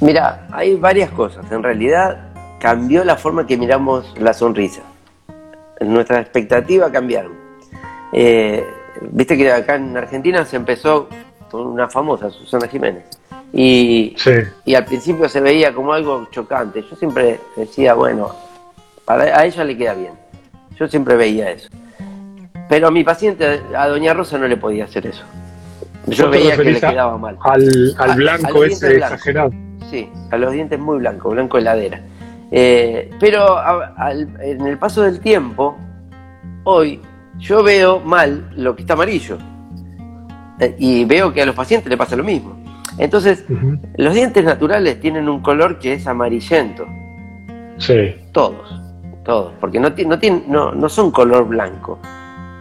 Mira, hay varias cosas. En realidad cambió la forma que miramos la sonrisa. Nuestras expectativas cambiaron. Eh, viste que acá en Argentina se empezó una famosa, Susana Jiménez. Y, y al principio se veía como algo chocante. Yo siempre decía, bueno, para, a ella le queda bien. Yo siempre veía eso. Pero a mi paciente, a Doña Rosa, no le podía hacer eso. Yo veía que le quedaba mal. Al, al blanco ese exagerado. Sí, a los dientes muy blancos, blanco heladera. Eh, pero en el paso del tiempo, hoy yo veo mal lo que está amarillo y veo que a los pacientes le pasa lo mismo. Entonces, los dientes naturales tienen un color que es amarillento. Sí. Todos, todos, porque no, no, no, son color blanco.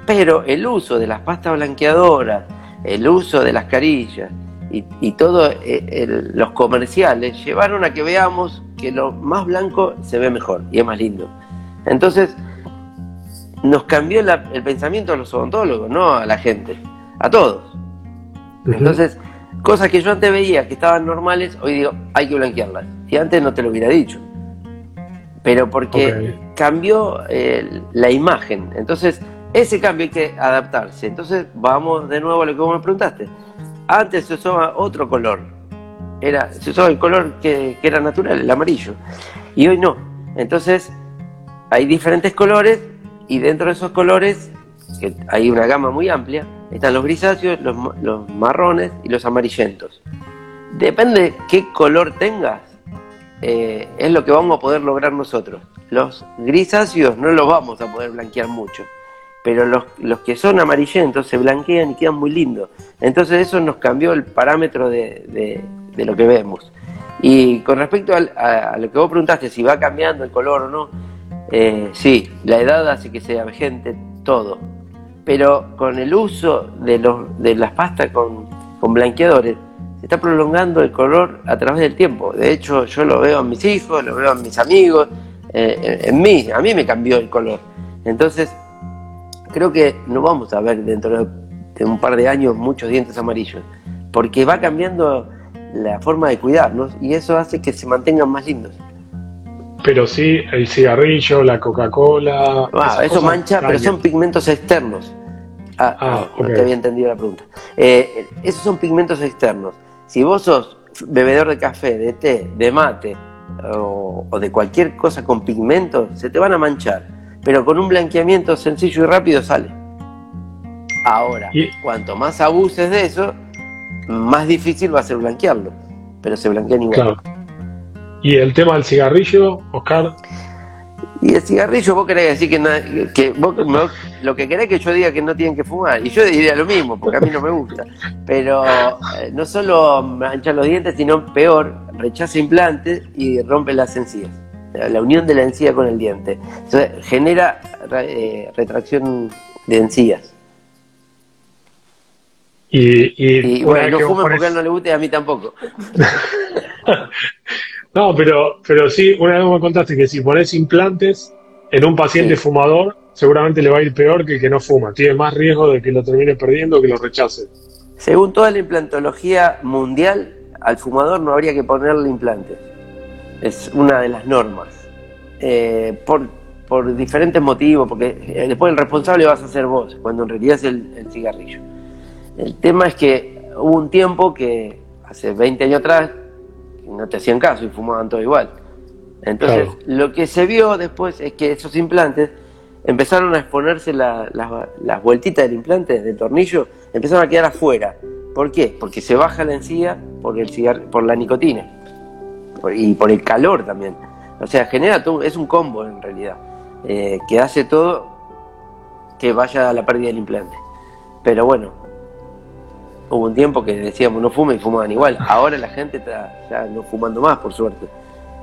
Pero el uso de las pastas blanqueadoras, el uso de las carillas y, y todos eh, los comerciales llevaron a que veamos que lo más blanco se ve mejor y es más lindo. Entonces, nos cambió el pensamiento a los odontólogos, no a la gente, a todos. Entonces, cosas que yo antes veía que estaban normales, hoy digo, hay que blanquearlas. Y antes no te lo hubiera dicho. Pero porque cambió eh, la imagen. Entonces, ese cambio hay que adaptarse. Entonces, vamos de nuevo a lo que vos me preguntaste. Antes se usaba otro color. Era, se usaba el color que, que era natural, el amarillo. Y hoy no. Entonces, hay diferentes colores y dentro de esos colores, hay una gama muy amplia, están los grisáceos, los, marrones y los amarillentos. Depende qué color tengas, eh, es lo que vamos a poder lograr nosotros. Los grisáceos no los vamos a poder blanquear mucho, pero los, los que son amarillentos se blanquean y quedan muy lindos. Entonces eso nos cambió el parámetro de, lo que vemos. Y con respecto a, lo que vos preguntaste, si va cambiando el color o no, eh, sí, la edad hace que sea vigente todo pero con el uso de, los, de las pastas con, blanqueadores se está prolongando el color a través del tiempo. De hecho, yo lo veo en mis hijos, lo veo en mis amigos, eh, en mí, a mí me cambió el color. Entonces, creo que no vamos a ver dentro de un par de años muchos dientes amarillos, porque va cambiando la forma de cuidarnos y eso hace que se mantengan más lindos. Pero sí, el cigarrillo, la Coca-Cola. Ah, eso mancha, pero son pigmentos externos. Ah, ah no, te había entendido la pregunta. Eh, esos son pigmentos externos. Si vos sos bebedor de café, de té, de mate o, de cualquier cosa con pigmentos, se te van a manchar. Pero con un blanqueamiento sencillo y rápido sale. Ahora, cuanto más abuses de eso, más difícil va a ser blanquearlo. Pero se blanquean igual. ¿Y el tema del cigarrillo, Oscar? Y el cigarrillo, vos querés decir que, que vos, lo que querés que yo diga que no tienen que fumar. Y yo diría lo mismo, porque a mí no me gusta. Pero eh, no solo mancha los dientes, sino peor, rechaza implantes y rompe las encías. La unión de la encía con el diente. Entonces genera eh, retracción de encías. Y, bueno, no fume porque a él no le guste a mí tampoco. no, pero, pero sí, una vez me contaste que si pones implantes en un paciente fumador, seguramente le va a ir peor que el que no fuma. Tiene más riesgo de que lo termine perdiendo o que lo rechace. Según toda la implantología mundial, al fumador no habría que ponerle implantes. Es una de las normas. Eh, por, por, diferentes motivos, porque eh, después el responsable vas a ser vos, cuando en realidad es el cigarrillo. El tema es que hubo un tiempo que, hace 20 años atrás, no te hacían caso y fumaban todo igual. Entonces, lo que se vio después es que esos implantes empezaron a exponerse las vueltitas del implante, del tornillo, empezaron a quedar afuera. ¿Por qué? Porque se baja la encía por, el por la nicotina y por el calor también. O sea, genera todo, es un combo en realidad, eh, que hace todo que vaya a la pérdida del implante. Pero bueno, hubo un tiempo que decíamos no fumen y fumaban igual. Ahora la gente está ya no fumando más, por suerte.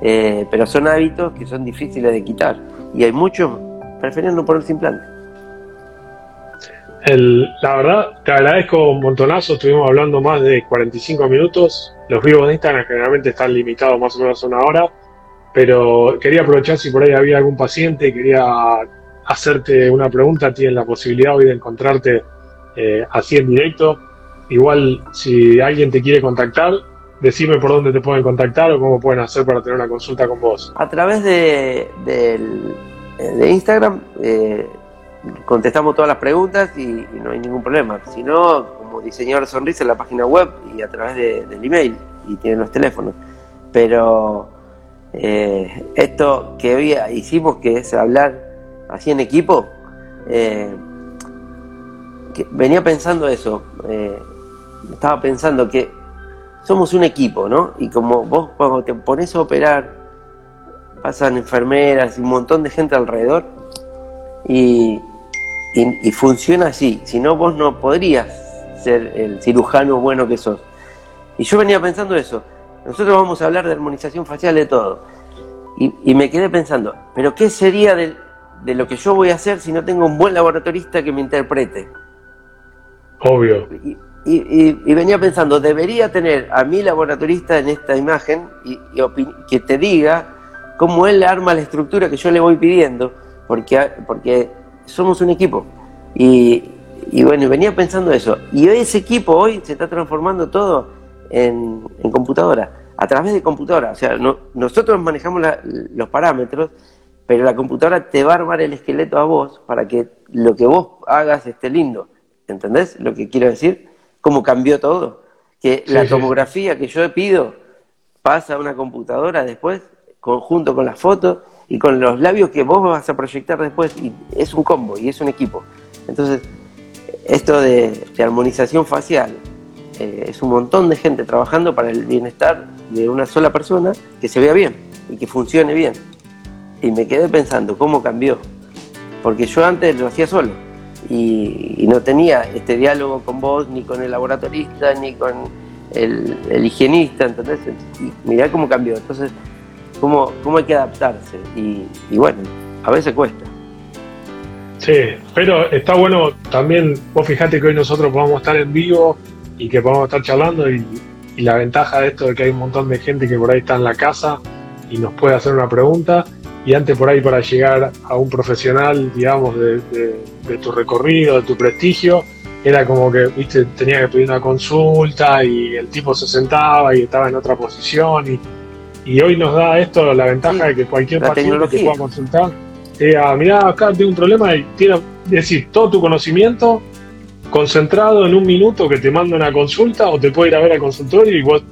Eh, pero son hábitos que son difíciles de quitar. Y hay muchos prefieren no ponerse implante. El, la verdad, te agradezco un montonazo. Estuvimos hablando más de 45 minutos. Los vivos de Instagram generalmente están limitados más o menos a una hora. Pero quería aprovechar si por ahí había algún paciente, quería hacerte una pregunta. Tienes la posibilidad hoy de encontrarte eh, así en directo Igual, si alguien te quiere contactar, decime por dónde te pueden contactar o cómo pueden hacer para tener una consulta con vos. A través de, de, Instagram eh, contestamos todas las preguntas y, no hay ningún problema. Si no, como diseñador de sonrisa en la página web y a través del email y tienen los teléfonos. Pero eh, esto que hoy hicimos, que es hablar así en equipo, eh, venía pensando eso estaba pensando que somos un equipo, ¿no? Y como vos cuando te pones a operar, pasan enfermeras y un montón de gente alrededor y, funciona así. Si no, vos no podrías ser el cirujano bueno que sos. Y yo venía pensando eso. Nosotros vamos a hablar de armonización facial de todo. Y, me quedé pensando, ¿pero qué sería de, de lo que yo voy a hacer si no tengo un buen laboratorista que me interprete? Obvio y, venía pensando, debería tener a mi laboratorista en esta imagen y, que te diga cómo él arma la estructura que yo le voy pidiendo, porque, porque somos un equipo. Y, bueno, venía pensando eso. Y ese equipo hoy se está transformando todo en, computadora, a través de computadora. O sea, nosotros manejamos los parámetros, pero la computadora te va a armar el esqueleto a vos para que lo que vos hagas esté lindo. ¿Entendés lo que quiero decir? Cómo cambió todo. Que la tomografía que yo pido pasa a una computadora después, junto con las fotos y con los labios que vos vas a proyectar después. Y es un combo y es un equipo. Entonces, esto de, armonización facial eh, es un montón de gente trabajando para el bienestar de una sola persona que se vea bien y que funcione bien. Y me quedé pensando cómo cambió. Porque yo antes lo hacía solo y, no tenía este diálogo con vos, ni con el laboratorista, ni con el, higienista, ¿entendés? Y mirá cómo cambió. Entonces, cómo, cómo hay que adaptarse. Y, bueno, a veces cuesta. Sí, pero está bueno también, vos fijate que hoy nosotros podamos estar en vivo y que podamos estar charlando y, la ventaja de esto de que hay un montón de gente que por ahí está en la casa y nos puede hacer una pregunta y antes por ahí para llegar a un profesional, digamos, de, tu recorrido, de tu prestigio, era como que, viste, tenía que pedir una consulta y el tipo se sentaba y estaba en otra posición y, hoy nos da esto la ventaja de que cualquier paciente te pueda consultar, diga, mira, acá tengo un problema y tiene, es decir, todo tu conocimiento concentrado en un minuto que te manda una consulta o te puede ir a ver al consultorio y vos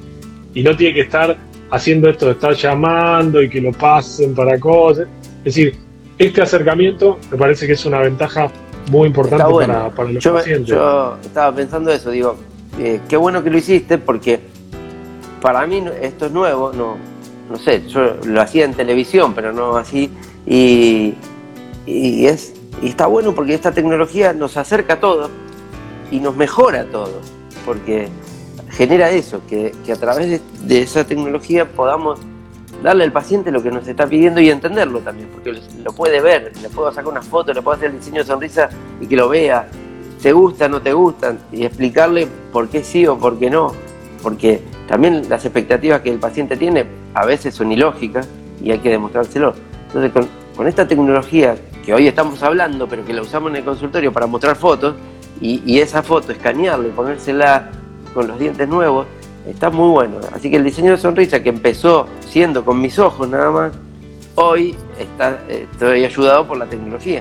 y no tiene que estar haciendo esto de estar llamando y que lo pasen para cosas. Es decir, este acercamiento me parece que es una ventaja muy importante para, para, los pacientes. Yo estaba pensando eso, digo, eh, qué bueno que lo hiciste porque para mí esto es nuevo, no, no sé, yo lo hacía en televisión, pero no así, y, y, es, y está bueno porque esta tecnología nos acerca a todo y nos mejora todo, porque genera eso, que, a través de, esa tecnología podamos darle al paciente lo que nos está pidiendo y entenderlo también, porque lo puede ver, le puedo sacar una foto, le puedo hacer el diseño de sonrisa y que lo vea, te gusta, no te gustan, y explicarle por qué sí o por qué no, porque también las expectativas que el paciente tiene a veces son ilógicas y hay que demostrárselo. Entonces, con, esta tecnología que hoy estamos hablando, pero que la usamos en el consultorio para mostrar fotos, y, y esa foto escanearla y ponérsela con los dientes nuevos, está muy bueno. Así que el diseño de sonrisa que empezó siendo con mis ojos nada más, hoy está, estoy ayudado por la tecnología.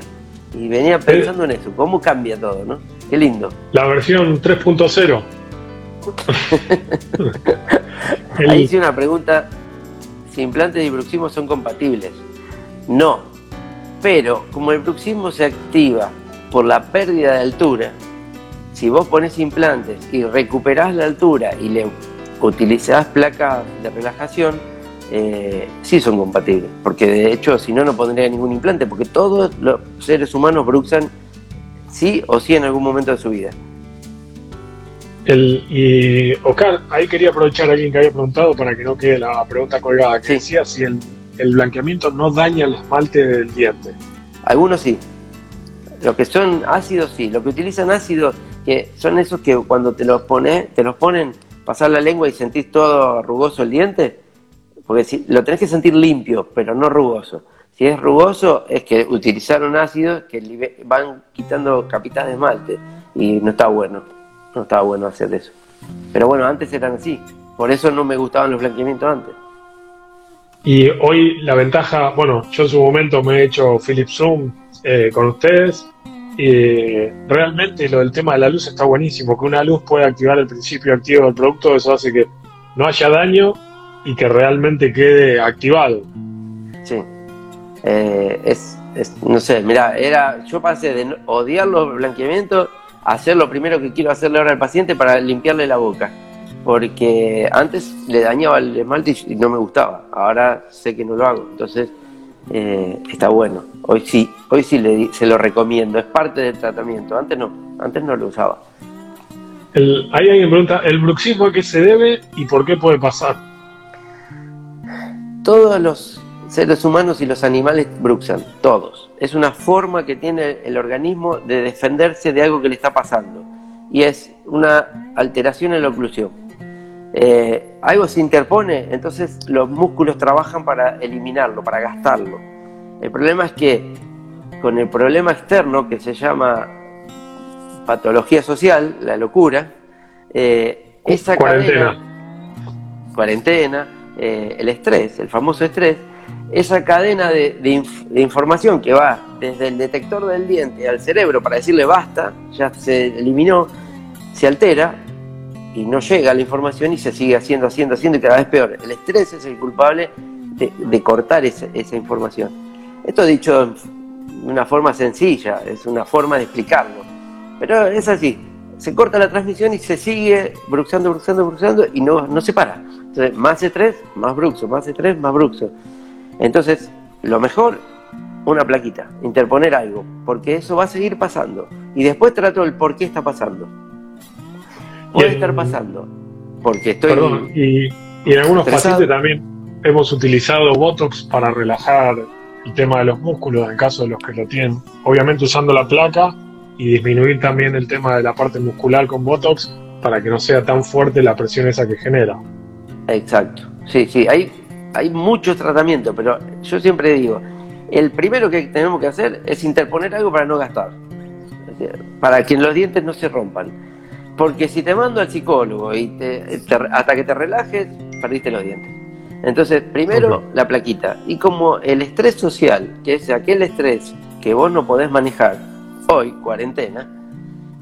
Y venía pensando en eso, cómo cambia todo, ¿no? Qué lindo. La versión 3.0. Ahí hice una pregunta, si implantes y bruxismo son compatibles. No, pero como el bruxismo se activa por la pérdida de altura, si vos pones implantes y recuperás la altura y le utilizás placas de relajación, eh, sí son compatibles. Porque de hecho, si no, no pondría ningún implante, porque todos los seres humanos bruxan sí o sí en algún momento de su vida. El, y Oscar, ahí quería aprovechar a alguien que había preguntado para que no quede la pregunta colgada, que decía si el, el blanqueamiento no daña el esmalte del diente. Algunos sí. Los que son ácidos sí. Los que utilizan ácidos que son esos que cuando te los pones, te los ponen, pasar la lengua y sentís todo rugoso el diente, porque si, lo tenés que sentir limpio, pero no rugoso. Si es rugoso, es que utilizaron ácidos que van quitando capitas de esmalte y no está bueno, no estaba bueno hacer eso. Pero bueno, antes eran así, por eso no me gustaban los blanqueamientos antes. Y hoy la ventaja, bueno, yo en su momento me he hecho Philips Zoom eh, con ustedes y realmente lo del tema de la luz está buenísimo, que una luz puede activar el principio activo del producto, eso hace que no haya daño y que realmente quede activado. Sí, eh, es, no sé, mira, era, yo pasé de odiar los blanqueamientos a hacer lo primero que quiero hacerle ahora al paciente para limpiarle la boca, porque antes le dañaba el esmalte y no me gustaba, ahora sé que no lo hago, entonces eh, está bueno. Hoy sí, hoy sí le, se lo recomiendo, es parte del tratamiento. Antes no, antes no lo usaba. El, hay alguien pregunta, ¿el bruxismo a qué se debe y por qué puede pasar? Todos los seres humanos y los animales bruxan, todos. Es una forma que tiene el organismo de defenderse de algo que le está pasando. Y es una alteración en la oclusión. Eh, algo se interpone, entonces los músculos trabajan para eliminarlo, para gastarlo. El problema es que con el problema externo que se llama patología social, la locura, eh, esa cuarentena, cuarentena eh, el estrés, el famoso estrés, esa cadena de, información que va desde el detector del diente al cerebro para decirle basta, ya se eliminó, se altera y no llega la información y se sigue haciendo, haciendo, haciendo y cada vez peor. El estrés es el culpable de, cortar esa, información. Esto dicho de una forma sencilla, es una forma de explicarlo. Pero es así, se corta la transmisión y se sigue bruxando, bruxando, bruxando y no, no se para. Entonces, más estrés, más bruxo, más estrés, más bruxo. Entonces, lo mejor, una plaquita, interponer algo, porque eso va a seguir pasando. Y después trato el por qué está pasando puede estar pasando. Porque estoy. Perdón, y, en algunos pacientes también hemos utilizado Botox para relajar el tema de los músculos, en caso de los que lo tienen. Obviamente usando la placa y disminuir también el tema de la parte muscular con Botox para que no sea tan fuerte la presión esa que genera. Exacto. Sí, sí, hay, hay muchos tratamientos, pero yo siempre digo, el primero que tenemos que hacer es interponer algo para no gastar, para que los dientes no se rompan. Porque si te mando al psicólogo y hasta que te relajes, perdiste los dientes. Entonces, primero la plaquita. Y como el estrés social, que es aquel estrés que vos no podés manejar hoy, cuarentena,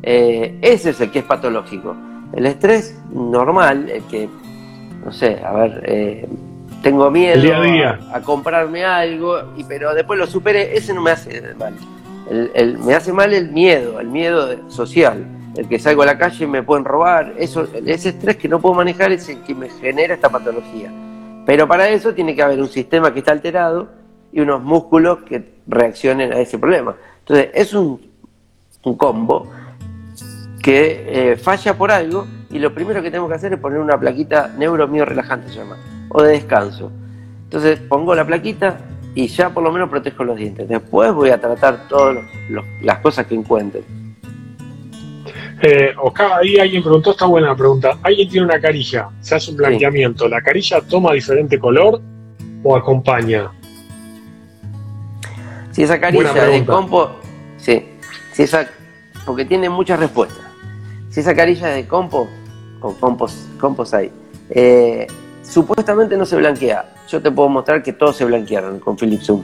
eh, ese es el que es patológico. El estrés normal, el que, no sé, a ver, eh, tengo miedo A, comprarme algo, y, pero después lo supere, ese no me hace mal. El, me hace mal el miedo, el miedo social, el que salgo a la calle me pueden robar, eso, ese estrés que no puedo manejar es el que me genera esta patología. Pero para eso tiene que haber un sistema que está alterado y unos músculos que reaccionen a ese problema. Entonces, es un, un combo que eh, falla por algo y lo primero que tenemos que hacer es poner una plaquita neuromio relajante, se llama o de descanso. Entonces pongo la plaquita y ya por lo menos protejo los dientes. Después voy a tratar todas las cosas que encuentre. Eh, Oscar, ahí alguien preguntó esta buena pregunta. Alguien tiene una carilla, se hace un blanqueamiento. ¿La carilla toma diferente color o acompaña? Si esa carilla de compo, sí, si esa, porque tiene muchas respuestas. Si esa carilla es de compo, o compos, compos hay, eh, Supuestamente no se blanquea. Yo te puedo mostrar que todos se blanquearon con Philips Zoom.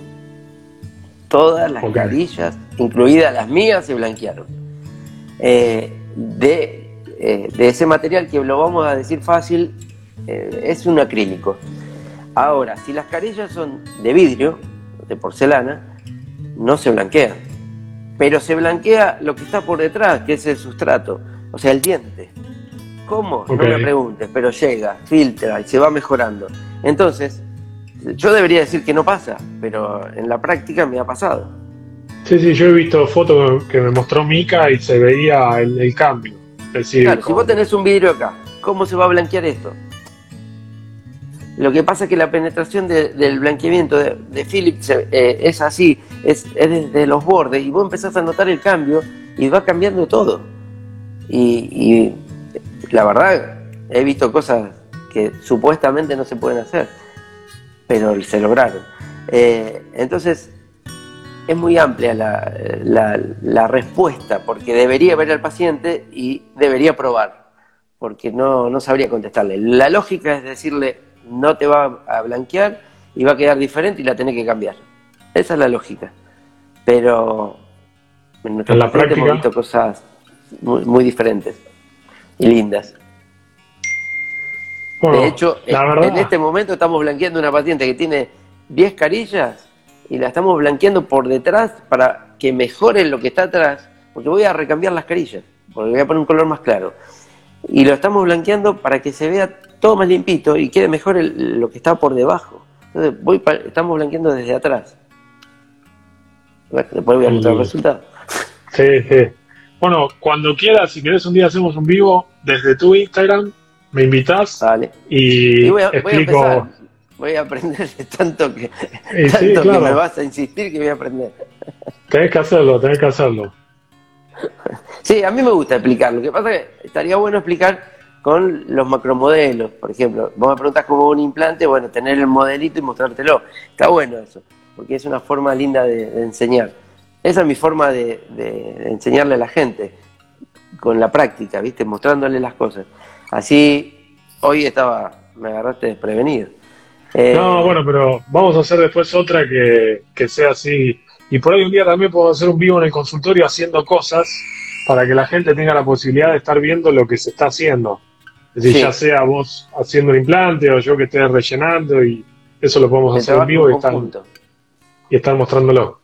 Todas las carillas, incluidas las mías, se blanquearon. Eh, eh, de, ese material que lo vamos a decir fácil, eh, es un acrílico. Ahora, si las carillas son de vidrio, de porcelana, no se blanquean. Pero se blanquea lo que está por detrás, que es el sustrato, o sea, el diente. ¿Cómo? No me preguntes, pero llega, filtra y se va mejorando. Entonces, yo debería decir que no pasa, pero en la práctica me ha pasado. Sí, sí, yo he visto fotos que me mostró Mika y se veía el, cambio. claro, si vos tenés un vidrio acá, ¿cómo se va a blanquear esto? Lo que pasa es que la penetración del blanqueamiento de, Philips eh, es así, es, desde los bordes, y vos empezás a notar el cambio y va cambiando todo. y la verdad, he visto cosas que supuestamente no se pueden hacer, pero se lograron. Eh, entonces, es muy amplia la, respuesta, porque debería ver al paciente y debería probar, porque no, no sabría contestarle. La lógica es decirle, no te va a blanquear y va a quedar diferente y la tenés que cambiar. Esa es la lógica. Pero en nuestra la práctica hemos visto cosas muy diferentes y lindas. de hecho, en, este momento estamos blanqueando una paciente que tiene 10 carillas y la estamos blanqueando por detrás para que mejore lo que está atrás, porque voy a recambiar las carillas, porque voy a poner un color más claro. Y lo estamos blanqueando para que se vea todo más limpito y quede mejor lo que está por debajo. Entonces, voy estamos blanqueando desde atrás. después voy a mostrar el resultado. Sí, sí. Bueno, cuando quieras, si querés un día hacemos un vivo desde tu Instagram, me invitas y, voy a, explico. Voy a, aprender tanto que, tanto que me vas a insistir que voy a aprender. Tenés que hacerlo, tenés que hacerlo. Sí, a mí me gusta explicar. Lo que pasa es que estaría bueno explicar con los macromodelos, por ejemplo. Vos me preguntás cómo un implante, bueno, tener el modelito y mostrártelo. Está bueno eso, porque es una forma linda de enseñar. Esa es mi forma de, enseñarle a la gente, con la práctica, ¿viste? Mostrándole las cosas. Así, hoy estaba, me agarraste desprevenido. Eh, no, bueno, pero vamos a hacer después otra que, sea así. Y por ahí un día también puedo hacer un vivo en el consultorio haciendo cosas para que la gente tenga la posibilidad de estar viendo lo que se está haciendo. Es decir, ya sea vos haciendo el implante o yo que esté rellenando y eso lo podemos hacer en vivo y estar, y estar mostrándolo.